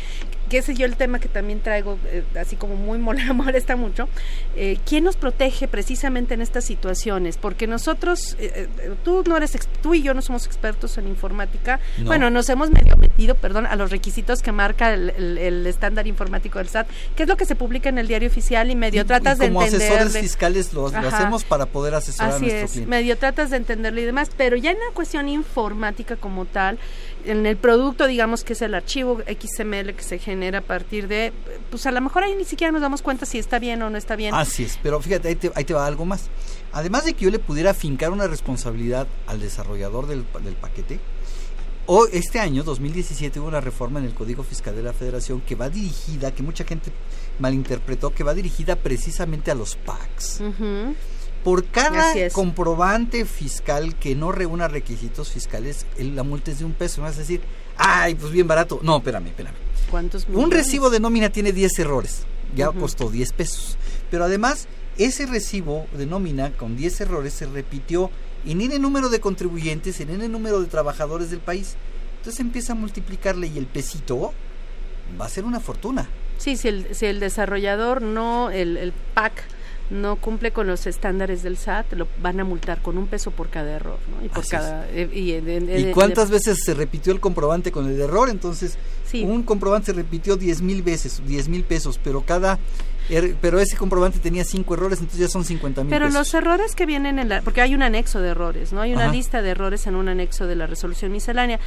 que ese yo el tema que también traigo, eh, así como muy molesta mucho, eh, ¿quién nos protege precisamente en estas situaciones? Porque nosotros, eh, tú no eres, tú y yo no somos expertos en informática, bueno, nos hemos medio metido, perdón, a los requisitos que marca el estándar informático del SAT, que es lo que se publica en el diario oficial y medio tratas de entender. Como asesores fiscales lo, hacemos para poder asesorar Así a nuestro es, medio tratas de entenderlo y demás, pero ya en la cuestión informática como tal, en el producto, digamos que es el archivo XML que se genera a partir de, pues a lo mejor ahí ni siquiera nos damos cuenta si está bien o no está bien. Así es, pero fíjate, ahí te, ahí te va algo más. Además de que yo le pudiera fincar una responsabilidad al desarrollador del, del paquete, o este año, 2017, hubo una reforma en el Código Fiscal de la Federación que va dirigida, que mucha gente malinterpretó, que va dirigida precisamente a los PACs. Por cada comprobante fiscal que no reúna requisitos fiscales, la multa es de un peso. Me vas a decir, ay, pues bien barato. No, espérame, espérame. ¿Cuántos Un recibo de nómina tiene 10 errores. Ya costó 10 pesos. Pero además, ese recibo de nómina con 10 errores se repitió en el número de contribuyentes, en el número de trabajadores del país. Entonces empieza a multiplicarle y el pesito va a ser una fortuna. Sí, si el, si el desarrollador no, el, el PAC no cumple con los estándares del SAT, lo van a multar con un peso por cada error, ¿no? Y por cada eh, y, cuántas veces se repitió el comprobante con el error? Entonces, un comprobante se repitió diez mil veces, diez mil pesos, pero cada pero ese comprobante tenía cinco errores, entonces ya son 50 mil. Pero los errores que vienen en la, porque hay un anexo de errores, ¿no? Hay una lista de errores en un anexo de la resolución miscelánea.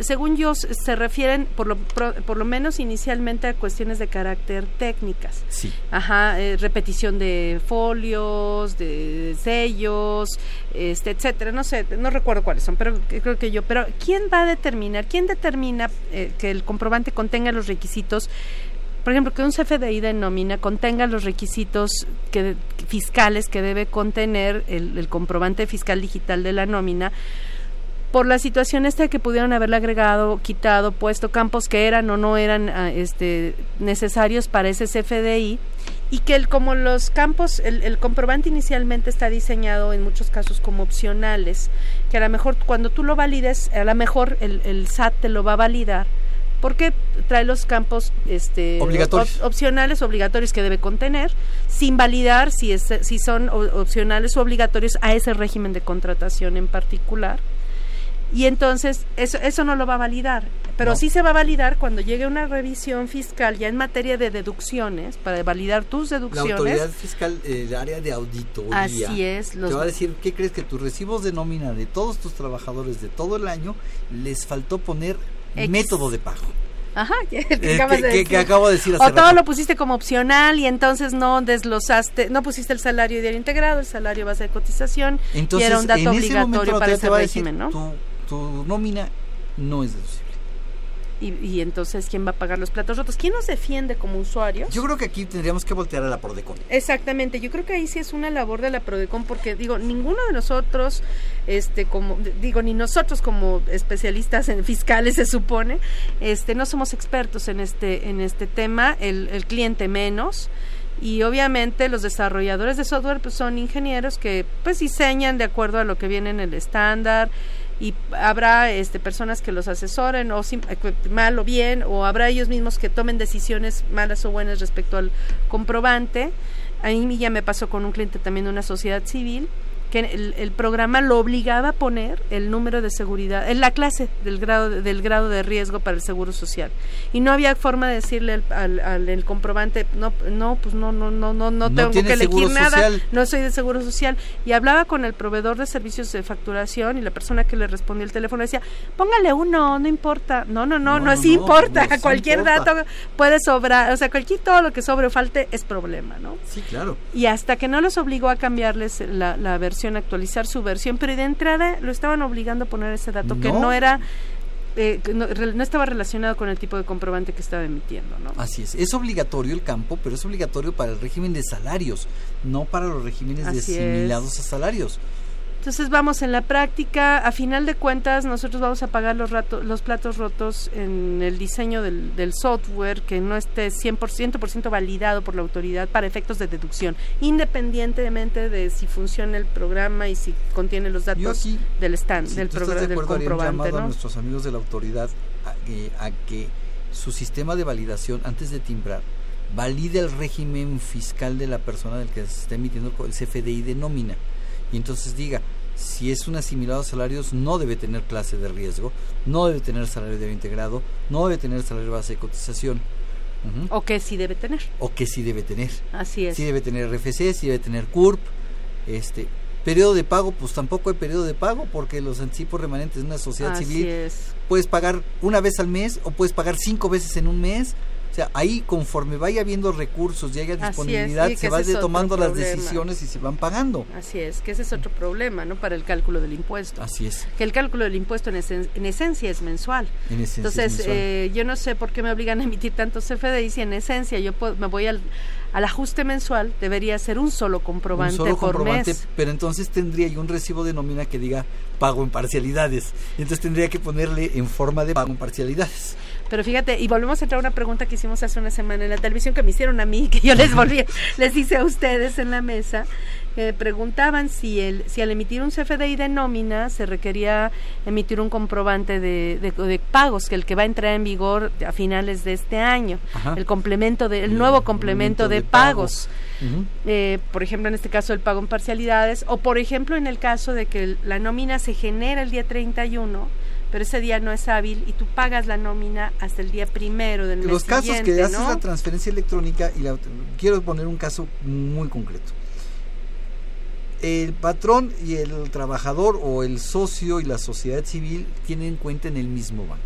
Según yo, se refieren por lo, por lo menos inicialmente a cuestiones de carácter técnicas. Sí. Ajá, eh, repetición de folios, de sellos, este, etcétera. No sé, no recuerdo cuáles son, pero creo que yo. Pero ¿quién va a determinar, quién determina eh, que el comprobante contenga los requisitos por ejemplo, que un CFDI de nómina contenga los requisitos que, fiscales que debe contener el, comprobante fiscal digital de la nómina, por la situación esta que pudieron haberle agregado, quitado, puesto campos que eran o no eran ah, este, necesarios para ese CFDI y que el, como los campos, el, comprobante inicialmente está diseñado en muchos casos como opcionales, que a lo mejor cuando tú lo valides, a lo mejor el, el SAT te lo va a validar porque trae los campos este, opcionales obligatorios que debe contener, sin validar si, es, si son opcionales o obligatorios a ese régimen de contratación en particular. y entonces eso, eso no lo va a validar. Pero No. sí se va a validar cuando llegue una revisión fiscal ya en materia de deducciones, para validar tus La deducciones. autoridad fiscal, el área de auditoría, Así es, los- te va a decir, ¿qué crees que tus recibos de nómina de todos tus trabajadores de todo el año les faltó poner X. método de pago? Ajá, que, Eh, que- de que- decir. que acabo de decir hace O todo rato. lo pusiste como opcional y entonces no desglosaste, no pusiste el salario diario integrado, el salario base de cotización Entonces, y era un dato obligatorio para ese a decir, régimen, ¿no? tu, tu nómina no es deducible. Y, y entonces, ¿quién va a pagar los platos rotos? ¿Quién nos defiende como usuarios? Yo creo que aquí tendríamos que voltear a la Prodecon. Exactamente, yo creo que ahí sí es una labor de la Prodecon porque digo, ninguno de nosotros, este, como, digo, ni nosotros como especialistas en fiscales se supone, este, no somos expertos en este, en este tema, el, el cliente menos. Y obviamente los desarrolladores de software pues, son ingenieros que pues diseñan de acuerdo a lo que viene en el estándar y habrá este personas que los asesoren o eh, mal o bien o habrá ellos mismos que tomen decisiones malas o buenas respecto al comprobante. A mí ya me pasó con un cliente también de una sociedad civil que el, el programa lo obligaba a poner el número de seguridad en la clase del grado de- del grado de riesgo para el seguro social y no había forma de decirle al, al- al- el comprobante no no pues no no no no no tengo que elegir nada social. no soy de seguro social y hablaba con el proveedor de servicios de facturación y la persona que le respondió el teléfono decía póngale uno no importa no no no no, No, sí no, importa no, cualquier importa. dato puede sobrar o sea cualquier todo lo que sobre o falte es problema no Sí, claro. y hasta que no los obligó a cambiarles la, la versión, actualizar su versión, pero de entrada lo estaban obligando a poner ese dato que No. era, eh, no, no estaba relacionado con el tipo de comprobante que estaba emitiendo, ¿no? Así es. Es obligatorio el campo, pero es obligatorio para el régimen de salarios, no para los regímenes de Así asimilados a salarios. Entonces vamos en la práctica, a final de cuentas nosotros vamos a pagar los, rato- los platos rotos en el diseño del, del software que no esté 100%, por ciento validado por la autoridad para efectos de deducción, independientemente de si funciona el programa y si contiene los datos aquí, del stand, si del programa de del comprobante, llamado a ¿no? nuestros amigos de la autoridad a que, a que su sistema de validación antes de timbrar valide el régimen fiscal de la persona del que se está emitiendo el CFDI de nómina y entonces diga si es un asimilado a salarios no debe tener clase de riesgo, no debe tener salario de integrado, no debe tener salario base de cotización. O que sí debe tener. O que sí debe tener. Así es. Sí debe tener RFC, sí debe tener CURP. Este, periodo de pago, pues tampoco hay periodo de pago porque los anticipos remanentes de una sociedad Así civil es. puedes pagar una vez al mes o puedes pagar cinco veces en un mes. Sea, ahí conforme vaya habiendo recursos y haya es, disponibilidad, se van tomando las problema. decisiones y se van pagando. Así es, que ese es otro problema, ¿no? Para el cálculo del impuesto. Así es. Que el cálculo del impuesto en, esen- en esencia es mensual. En esencia es Entonces, mensual. eh, yo no sé por qué me obligan a emitir tantos CFDI si en esencia yo puedo- me voy al, al ajuste mensual, debería ser un solo comprobante un solo por comprobante, mes. pero entonces tendría yo un recibo de nómina que diga pago en parcialidades. Entonces tendría que ponerle en forma de pago en parcialidades. Pero fíjate, y volvemos a entrar a una pregunta que hicimos hace una semana en la televisión que me hicieron a mí, que yo les volví, les hice a ustedes en la mesa. eh, preguntaban si el, si al emitir un CFDI de nómina se requería emitir un comprobante de, de- de pagos, que el que va a entrar en vigor a finales de este año, Ajá. el complemento de, el nuevo complemento de, pago. pagos. Eh, por ejemplo, en este caso el pago en parcialidades, o por ejemplo en el caso de que el- la nómina se genera el día 31, pero ese día no es hábil y tú pagas la nómina hasta el día primero del mes Los casos siguiente, que haces la transferencia electrónica y la, quiero poner un caso muy concreto. El patrón y el trabajador o el socio y la sociedad civil tienen cuenta en el mismo banco.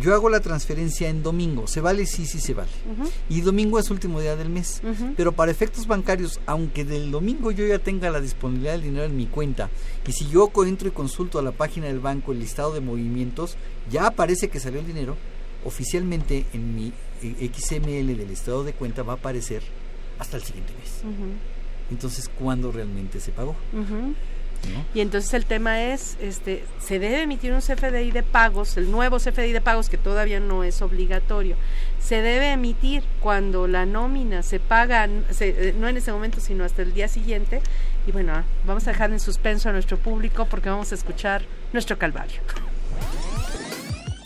Yo hago la transferencia en domingo. ¿Se vale? Sí, sí se vale. Y domingo es último día del mes. Pero para efectos bancarios, aunque del domingo yo ya tenga la disponibilidad del dinero en mi cuenta, y si yo entro y consulto a la página del banco el listado de movimientos, ya aparece que salió el dinero, oficialmente en mi eh, XML del estado de cuenta va a aparecer hasta el siguiente mes. Entonces, ¿cuándo realmente se pagó? Y entonces el tema es, este, se debe emitir un CFDI de pagos, el nuevo CFDI de pagos que todavía no es obligatorio. Se debe emitir cuando la nómina se paga, se- eh, no en ese momento, sino hasta el día siguiente. Y bueno, ah, vamos a dejar en suspenso a nuestro público porque vamos a escuchar nuestro calvario.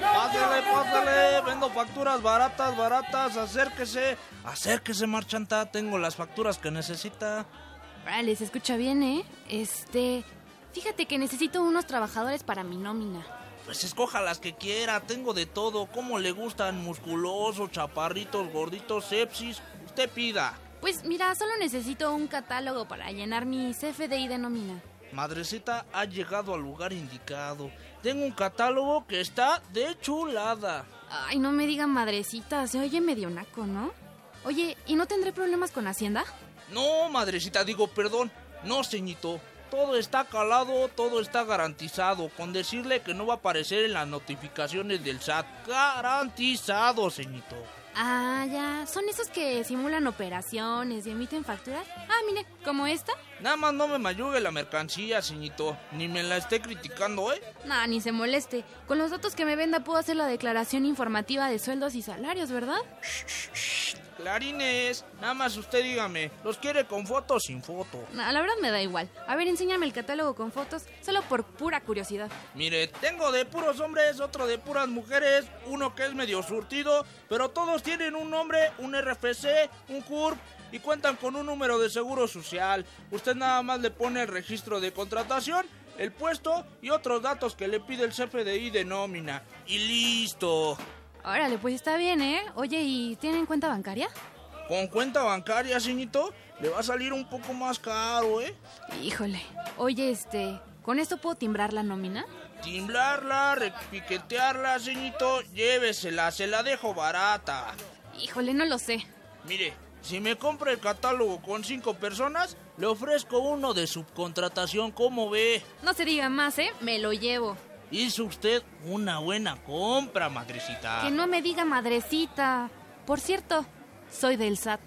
Pásale, pásale, vendo facturas baratas, baratas, acérquese, acérquese, marchanta, tengo las facturas que necesita. Vale, se escucha bien, ¿eh? Este, fíjate que necesito unos trabajadores para mi nómina. Pues escoja las que quiera, tengo de todo, como le gustan, musculosos, chaparritos, gorditos, sepsis, usted pida. Pues mira, solo necesito un catálogo para llenar mi CFDI de nómina. Madrecita ha llegado al lugar indicado. Tengo un catálogo que está de chulada. Ay, no me digan madrecita, se oye medio naco, ¿no? Oye, ¿y no tendré problemas con Hacienda? No, madrecita, digo, perdón. No, ceñito. Todo está calado, todo está garantizado. Con decirle que no va a aparecer en las notificaciones del SAT. Garantizado, ceñito. Ah, ya. ¿Son esos que simulan operaciones y emiten facturas? Ah, mire, como esta. Nada más no me mayugue la mercancía, ceñito. Ni me la esté criticando, ¿eh? No, ni se moleste. Con los datos que me venda puedo hacer la declaración informativa de sueldos y salarios, ¿verdad? Shh, shh, shh. Clarines, nada más usted dígame, ¿los quiere con foto o sin foto? No, la verdad me da igual. A ver, enséñame el catálogo con fotos, solo por pura curiosidad. Mire, tengo de puros hombres, otro de puras mujeres, uno que es medio surtido, pero todos tienen un nombre, un RFC, un CURP y cuentan con un número de seguro social. Usted nada más le pone el registro de contratación, el puesto y otros datos que le pide el CFDI de nómina. Y listo. Órale, pues está bien, ¿eh? Oye, ¿y tienen cuenta bancaria? Con cuenta bancaria, señito, le va a salir un poco más caro, ¿eh? Híjole. Oye, este, ¿con esto puedo timbrar la nómina? Timblarla, repiquetearla, señito, llévesela, se la dejo barata. Híjole, no lo sé. Mire, si me compra el catálogo con cinco personas, le ofrezco uno de subcontratación, ¿cómo ve? No se diga más, ¿eh? Me lo llevo. Hizo usted una buena compra, madrecita. Que no me diga madrecita. Por cierto, soy del SAT.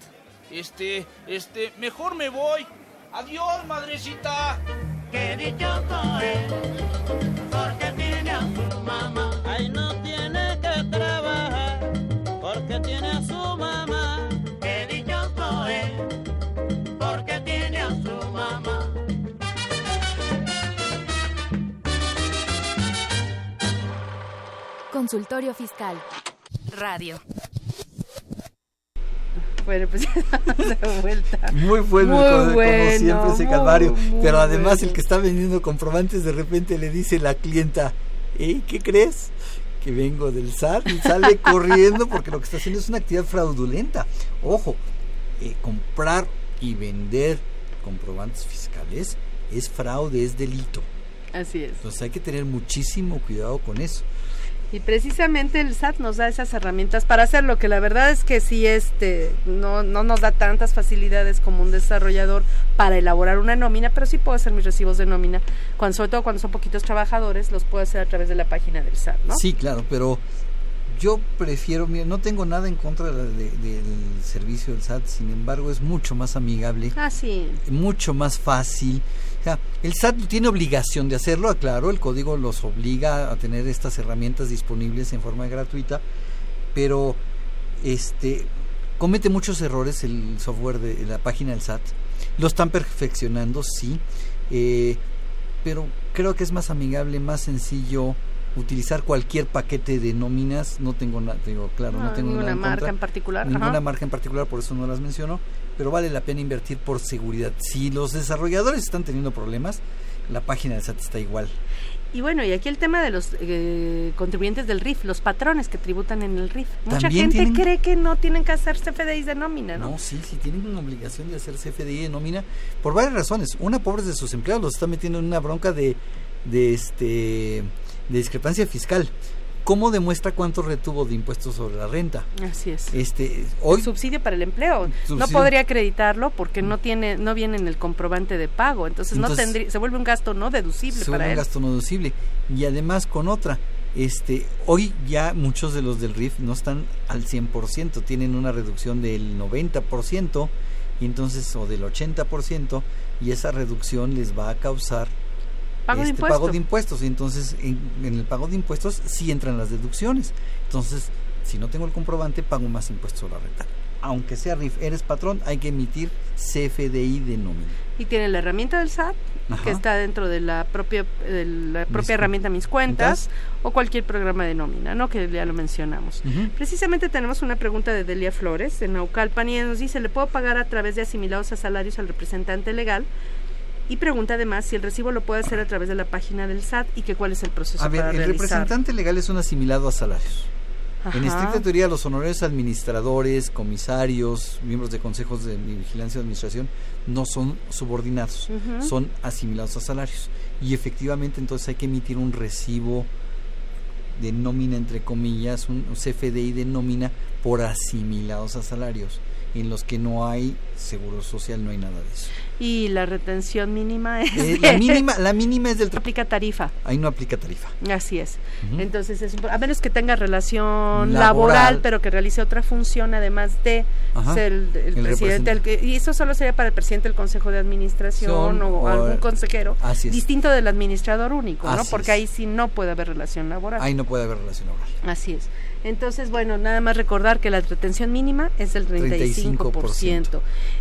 Este, este, mejor me voy. Adiós, madrecita. Qué dichoso es, porque tiene a su mamá. Consultorio Fiscal. Radio. Bueno, pues de vuelta. Muy bueno, Muy como, bueno, como siempre ese calvario. Pero además bueno. el que está vendiendo comprobantes de repente le dice la clienta, ¿eh? ¿Qué crees? Que vengo del SAT y sale corriendo porque lo que está haciendo es una actividad fraudulenta. Ojo, eh, comprar y vender comprobantes fiscales es fraude, es delito. Así es. Entonces hay que tener muchísimo cuidado con eso. Y precisamente el SAT nos da esas herramientas para hacerlo, que la verdad es que sí este no, no nos da tantas facilidades como un desarrollador para elaborar una nómina, pero sí puedo hacer mis recibos de nómina, cuando, sobre todo cuando son poquitos trabajadores, los puedo hacer a través de la página del SAT, ¿no? Sí, claro, pero yo prefiero, mira, no tengo nada en contra de- de- del servicio del SAT, sin embargo es mucho más amigable, Ah, sí. mucho más fácil. El SAT tiene obligación de hacerlo, claro, el código los obliga a tener estas herramientas disponibles en forma gratuita, pero este comete muchos errores el software de la página del SAT. Lo están perfeccionando, sí, eh, pero creo que es más amigable, más sencillo utilizar cualquier paquete de nóminas. No tengo nada, digo, claro, no, No, tengo ninguna marca contra, en particular, Ninguna ajá. marca en particular, por eso no las menciono, pero vale la pena invertir por seguridad. Si los desarrolladores están teniendo problemas, la página del SAT está igual. Y bueno, y aquí el tema de los eh, contribuyentes del RIF, los patrones que tributan en el RIF. Mucha gente tienen- cree que no tienen que hacer CFDIs de nómina, ¿no? No, sí, sí, tienen una obligación de hacer CFDI de nómina por varias razones. Una, pobres de sus empleados, los está metiendo en una bronca de, de, este, de discrepancia fiscal. Cómo demuestra cuánto retuvo de impuestos sobre la renta. Así es. Este, hoy subsidio para el empleo. No podría acreditarlo porque no tiene, no viene en el comprobante de pago. Entonces, no tendría, se vuelve un gasto no deducible se para vuelve un gasto no deducible. Y además con otra, este, hoy ya muchos de los del RIF no están al 100%, tienen una reducción del 90% y entonces o del 80% y esa reducción les va a causar Pago de este, impuesto. pago de impuestos y entonces en, en el pago de impuestos sí entran las deducciones. Entonces, si no tengo el comprobante, pago más impuestos sobre la renta. Aunque sea RIF, eres patrón, hay que emitir CFDI de nómina. Y tiene la herramienta del SAT, Ajá. que está dentro de la propia, de la propia herramienta Mis Cuentas, o cualquier programa de nómina, ¿no? Que ya lo mencionamos. Precisamente tenemos una pregunta de Delia Flores, de Naucalpan, y nos dice, ¿le puedo pagar a través de asimilados a salarios al representante legal? Y pregunta además si el recibo lo puede hacer a través de la página del SAT y que cuál es el proceso A ver, para el realizar. representante legal es un asimilado a salarios. En estricta teoría, los honorarios administradores, comisarios, miembros de consejos de vigilancia y administración no son subordinados, son asimilados a salarios. Y efectivamente, entonces hay que emitir un recibo de nómina, entre comillas, un CFDI de nómina por asimilados a salarios, en los que no hay seguro social, no hay nada de eso. Y la retención mínima es... Eh, la mínima, la mínima es del No aplica tarifa. ahí no aplica tarifa. Así es. Entonces, es, a menos que tenga relación laboral, Laboral. pero que realice otra función además de Ajá. ser el, el El presidente. del y eso solo sería para el presidente del Consejo de Administración Son, o, o- algún consejero, Así es. distinto del administrador único, ¿no? Porque es. ahí sí no puede haber relación laboral. Ahí no puede haber relación laboral. Así es. Entonces, bueno, nada más recordar que la retención mínima es del 35%.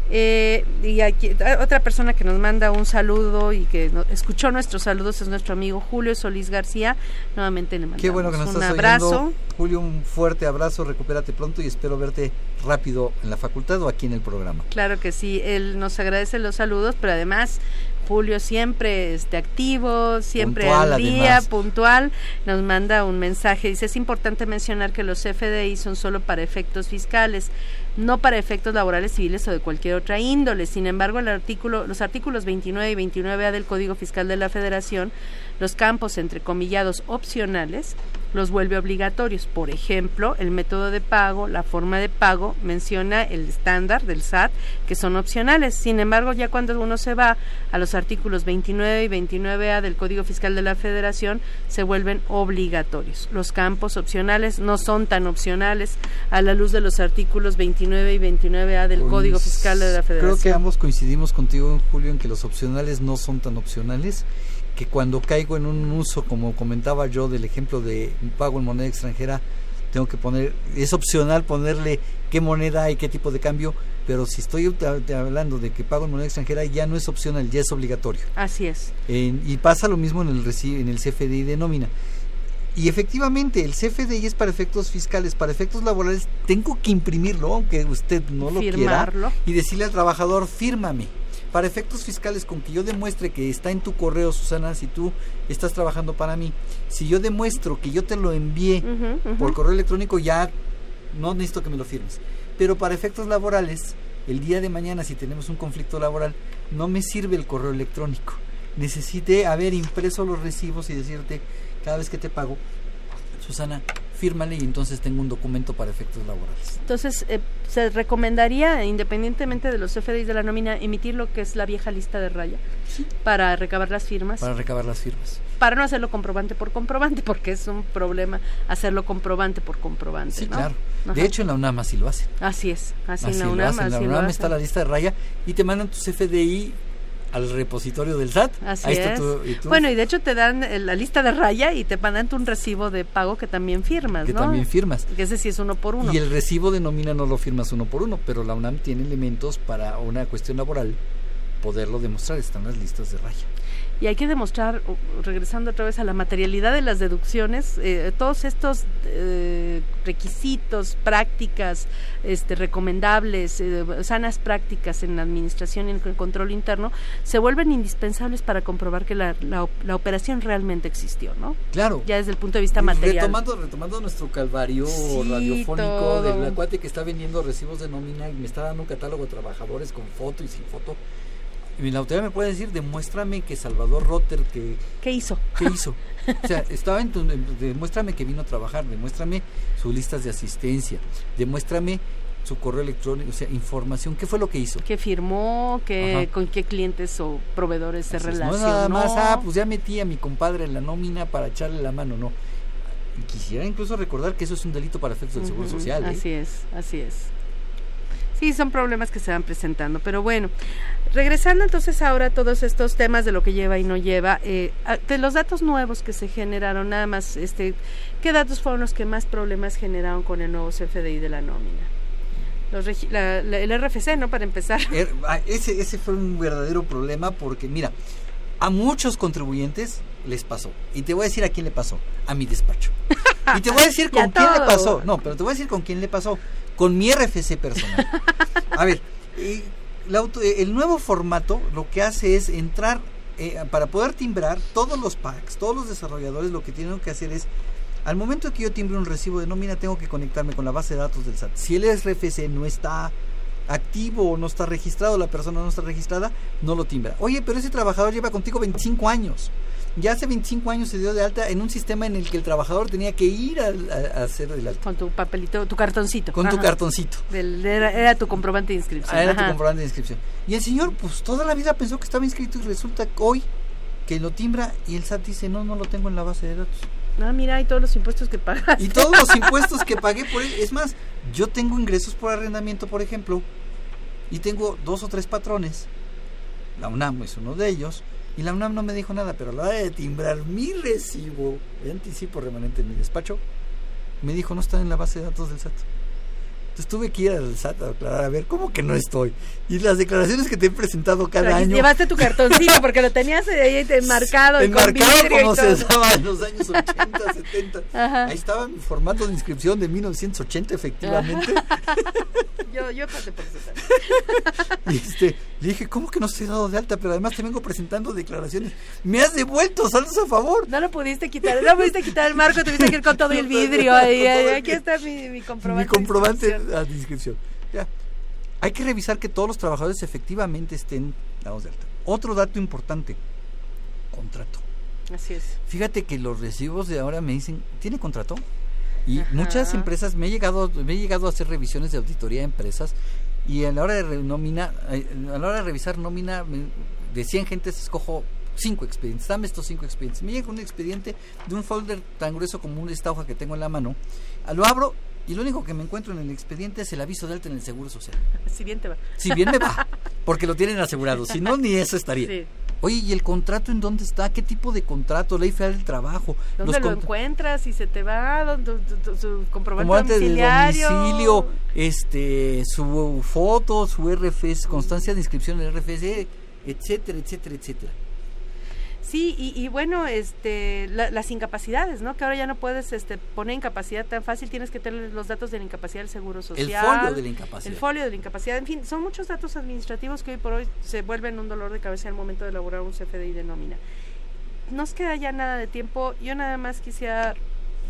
Eh, y aquí, a- otra persona que nos manda un saludo y que no- escuchó nuestros saludos es nuestro amigo Julio Solís García. Nuevamente le mandamos Qué bueno que nos un estás abrazo. oyendo. Julio, un fuerte abrazo, recupérate pronto y espero verte rápido en la facultad o aquí en el programa. Claro que sí, él nos agradece los saludos, pero además Julio siempre este, activo, siempre Puntual, al día, además. puntual, nos manda un mensaje. Dice, es importante mencionar que los FDI son solo para efectos fiscales, no para efectos laborales, civiles o de cualquier otra índole. Sin embargo, el artículo, los artículos 29 y 29A del Código Fiscal de la Federación, los campos entrecomillados opcionales, los vuelve obligatorios. Por ejemplo, el método de pago, la forma de pago, menciona el estándar del SAT, que son opcionales. Sin embargo, ya cuando uno se va a los artículos 29 y 29A del Código Fiscal de la Federación, se vuelven obligatorios. Los campos opcionales no son tan opcionales a la luz de los artículos 29 y 29A del Código Fiscal de la Federación. Creo que ambos coincidimos contigo, Julio, en que los opcionales no son tan opcionales, que cuando caigo en un uso, como comentaba yo, del ejemplo de un pago en moneda extranjera, tengo que poner, es opcional ponerle qué moneda y qué tipo de cambio, pero si estoy ta- hablando de que pago en moneda extranjera, ya no es opcional, ya es obligatorio. Así es. En- y pasa lo mismo en el, en el CFDI de nómina. Y efectivamente, el CFDI es para efectos fiscales, para efectos laborales, tengo que imprimirlo, aunque usted no lo Firmarlo. quiera, y decirle al trabajador, fírmame. Para efectos fiscales, con que yo demuestre que está en tu correo, Susana, si tú estás trabajando para mí, si yo demuestro que yo te lo envié por correo electrónico, ya no necesito que me lo firmes. Pero para efectos laborales, el día de mañana, si tenemos un conflicto laboral, no me sirve el correo electrónico. Necesité haber impreso los recibos y decirte, cada vez que te pago, Susana, fírmale y entonces tengo un documento para efectos laborales. Entonces, eh, se recomendaría, independientemente de los FDI de la nómina, emitir lo que es la vieja lista de raya para recabar las firmas, Para recabar las firmas. para no hacerlo comprobante por comprobante, porque es un problema hacerlo comprobante por comprobante. Sí, ¿no? claro. Ajá. De hecho, en la UNAM así lo hacen. así es, así, Así en la lo UNAM, hacen. En la así lo UNAM hacen. está la lista de raya y te mandan tu CFDI al repositorio del SAT. Así Ahí está es. tu- y tú, Bueno, y de hecho te dan eh, la lista de raya y te mandan un recibo de pago que también firmas, que ¿no? también firmas. Que ese sí es uno por uno. Y el recibo de nómina no lo firmas uno por uno, pero la UNAM tiene elementos para una cuestión laboral poderlo demostrar. Están las listas de raya. Y hay que demostrar, regresando otra vez a la materialidad de las deducciones, eh, todos estos eh, requisitos, prácticas este, recomendables, eh, sanas prácticas en la administración y en el control interno, se vuelven indispensables para comprobar que la, la, op- la operación realmente existió, ¿no? Claro. Ya desde el punto de vista material. Retomando, retomando nuestro calvario Sí, radiofónico del acuate que está vendiendo recibos de nómina y me está dando un catálogo de trabajadores con foto y sin foto. Y la autoridad me puede decir, demuéstrame que Salvador Rotter, que... ¿Qué hizo? ¿Qué hizo? O sea, estaba en tu, demuéstrame que vino a trabajar, demuéstrame sus listas de asistencia, demuéstrame su correo electrónico, o sea, información, ¿qué fue lo que hizo? ¿Qué firmó? Qué, ¿Con qué clientes o proveedores se relacionó? No nada más, ah, pues ya metí a mi compadre en la nómina para echarle la mano, no. Quisiera incluso recordar que eso es un delito para efectos del Seguro Social. ¿eh? Así es, así es. Sí, son problemas que se van presentando, pero bueno, regresando entonces ahora a todos estos temas de lo que lleva y no lleva, eh, de los datos nuevos que se generaron, nada más, este, ¿qué datos fueron los que más problemas generaron con el nuevo CFDI de la nómina? el RFC, ¿no? Para empezar. Er, ah, ese, ese fue un verdadero problema porque, mira, a muchos contribuyentes les pasó. Y te voy a decir a quién le pasó. A mi despacho. Y te voy a decir con quién le pasó. No, pero te voy a decir con quién le pasó. Con mi RFC personal. A ver, eh, eh, el nuevo formato lo que hace es entrar, eh, para poder timbrar todos los packs, todos los desarrolladores lo que tienen que hacer es al momento que yo timbre un recibo de nómina, tengo que conectarme con la base de datos del SAT. Si el RFC no está activo o no está registrado, la persona no está registrada, no lo timbra. Oye, pero ese trabajador lleva contigo 25 años. Ya hace 25 años se dio de alta en un sistema en el que el trabajador tenía que ir a, hacer el alta. Con tu papelito, tu cartoncito. Con tu cartoncito. era, tu comprobante de inscripción. Ah, era tu comprobante de inscripción. Y el señor, pues toda la vida pensó que estaba inscrito y resulta que hoy que lo timbra y el SAT dice, no, no lo tengo en la base de datos. Ah, mira, y todos los impuestos que pagas. Y todos los impuestos que pagué por él. Es más, yo tengo ingresos por arrendamiento, por ejemplo, y tengo dos o tres patrones. La UNAM es uno de ellos. Y la UNAM no me dijo nada, pero a la hora de timbrar mi recibo de anticipo remanente en mi despacho, me dijo, no está en la base de datos del SAT. Entonces tuve que ir al SAT a aclarar, a ver, ¿cómo que no estoy? Y las declaraciones que te he presentado cada año. Llevaste tu cartoncito porque lo tenías ahí enmarcado. Enmarcado como se usaba en los años 80, 70. Ahí estaba mi formato de inscripción de 1980, efectivamente. yo, yo pasé por eso. y este, le dije, ¿cómo que no he dado de alta? Pero además te vengo presentando declaraciones. Me has devuelto, saldos a favor. No lo pudiste quitar, no pudiste quitar el marco, tuviste que ir con todo el vidrio. ahí, aquí está mi, mi comprobante. Mi comprobante a inscripción. Ya. Hay que revisar que todos los trabajadores efectivamente estén dados de alta. Otro dato importante, contrato. Así es. Fíjate que los recibos de ahora me dicen, ¿tiene contrato? Y muchas empresas, me he, llegado, me he llegado a hacer revisiones de auditoría de empresas y a la hora de, nómina, eh, a la hora de revisar nómina, de 100 gentes escojo cinco expedientes, dame estos cinco expedientes. Me llega un expediente de un folder tan grueso como esta hoja que tengo en la mano, lo abro y lo único que me encuentro en el expediente es el aviso de alta en el Seguro Social. Si bien te va. Si bien me va, porque lo tienen asegurado, si no, ni eso estaría. Oye, ¿y el contrato en dónde está? ¿Qué tipo de contrato? Ley Federal del Trabajo. ¿Dónde lo encuentras? Si se te va, su comprobante domiciliario. De domicilio, este, su foto, su RFS, constancia de inscripción en el RFS, etcétera, etcétera, etcétera. Sí, y, bueno, este, las incapacidades, ¿no? Que ahora ya no puedes este, poner incapacidad tan fácil, tienes que tener los datos de la incapacidad del Seguro Social. El folio de la incapacidad. El folio de la incapacidad, en fin, son muchos datos administrativos que hoy por hoy se vuelven un dolor de cabeza al momento de elaborar un CFDI de nómina. Nos queda ya nada de tiempo, yo nada más quisiera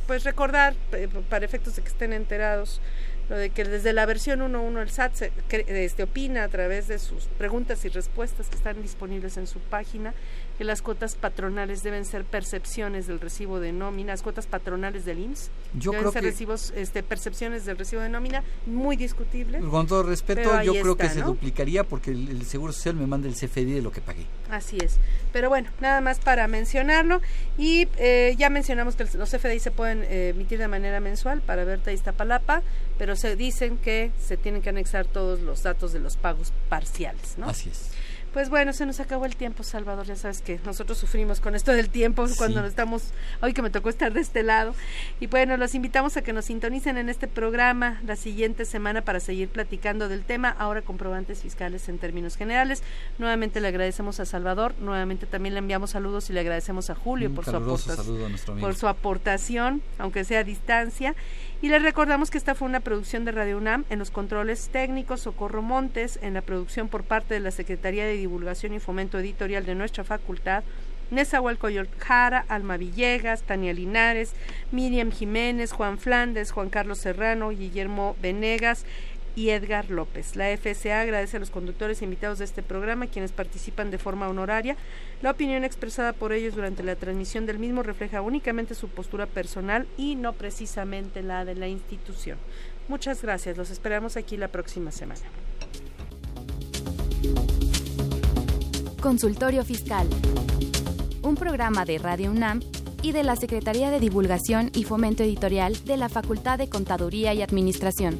pues recordar, eh, para efectos de que estén enterados, lo de que desde la versión 1.1 el SAT se, este, opina a través de sus preguntas y respuestas que están disponibles en su página que las cuotas patronales deben ser percepciones del recibo de nómina, las cuotas patronales del IMSS. Yo deben ser recibos, este, percepciones del recibo de nómina, muy discutible. Con todo respeto, yo creo que se duplicaría porque el, Seguro Social me manda el CFDI de lo que pagué. Así es. Pero bueno, nada más para mencionarlo. Y eh, ya mencionamos que los CFDI se pueden eh, emitir de manera mensual para Berta y Iztapalapa, pero se dicen que se tienen que anexar todos los datos de los pagos parciales, ¿no? Así es. Pues bueno, se nos acabó el tiempo, Salvador. Ya sabes que nosotros sufrimos con esto del tiempo cuando estamos, hoy que me tocó estar de este lado. Y bueno, los invitamos a que nos sintonicen en este programa la siguiente semana para seguir platicando del tema, ahora comprobantes fiscales en términos generales. Nuevamente le agradecemos a Salvador, nuevamente también le enviamos saludos y le agradecemos a Julio por su, aportación, por su aportación, aunque sea a distancia. Y les recordamos que esta fue una producción de Radio UNAM en los controles técnicos, Socorro Montes, en la producción por parte de la Secretaría de Divulgación y Fomento Editorial de nuestra facultad, Nezahualcóyotl Jara, Alma Villegas, Tania Linares, Miriam Jiménez, Juan Flandes, Juan Carlos Serrano, Guillermo Venegas, y Edgar López. La FSA agradece a los conductores e invitados de este programa, quienes participan de forma honoraria. La opinión expresada por ellos durante la transmisión del mismo refleja únicamente su postura personal y no precisamente la de la institución. Muchas gracias, los esperamos aquí la próxima semana. Consultorio Fiscal. Un programa de Radio UNAM y de la Secretaría de Divulgación y Fomento Editorial de la Facultad de Contaduría y Administración.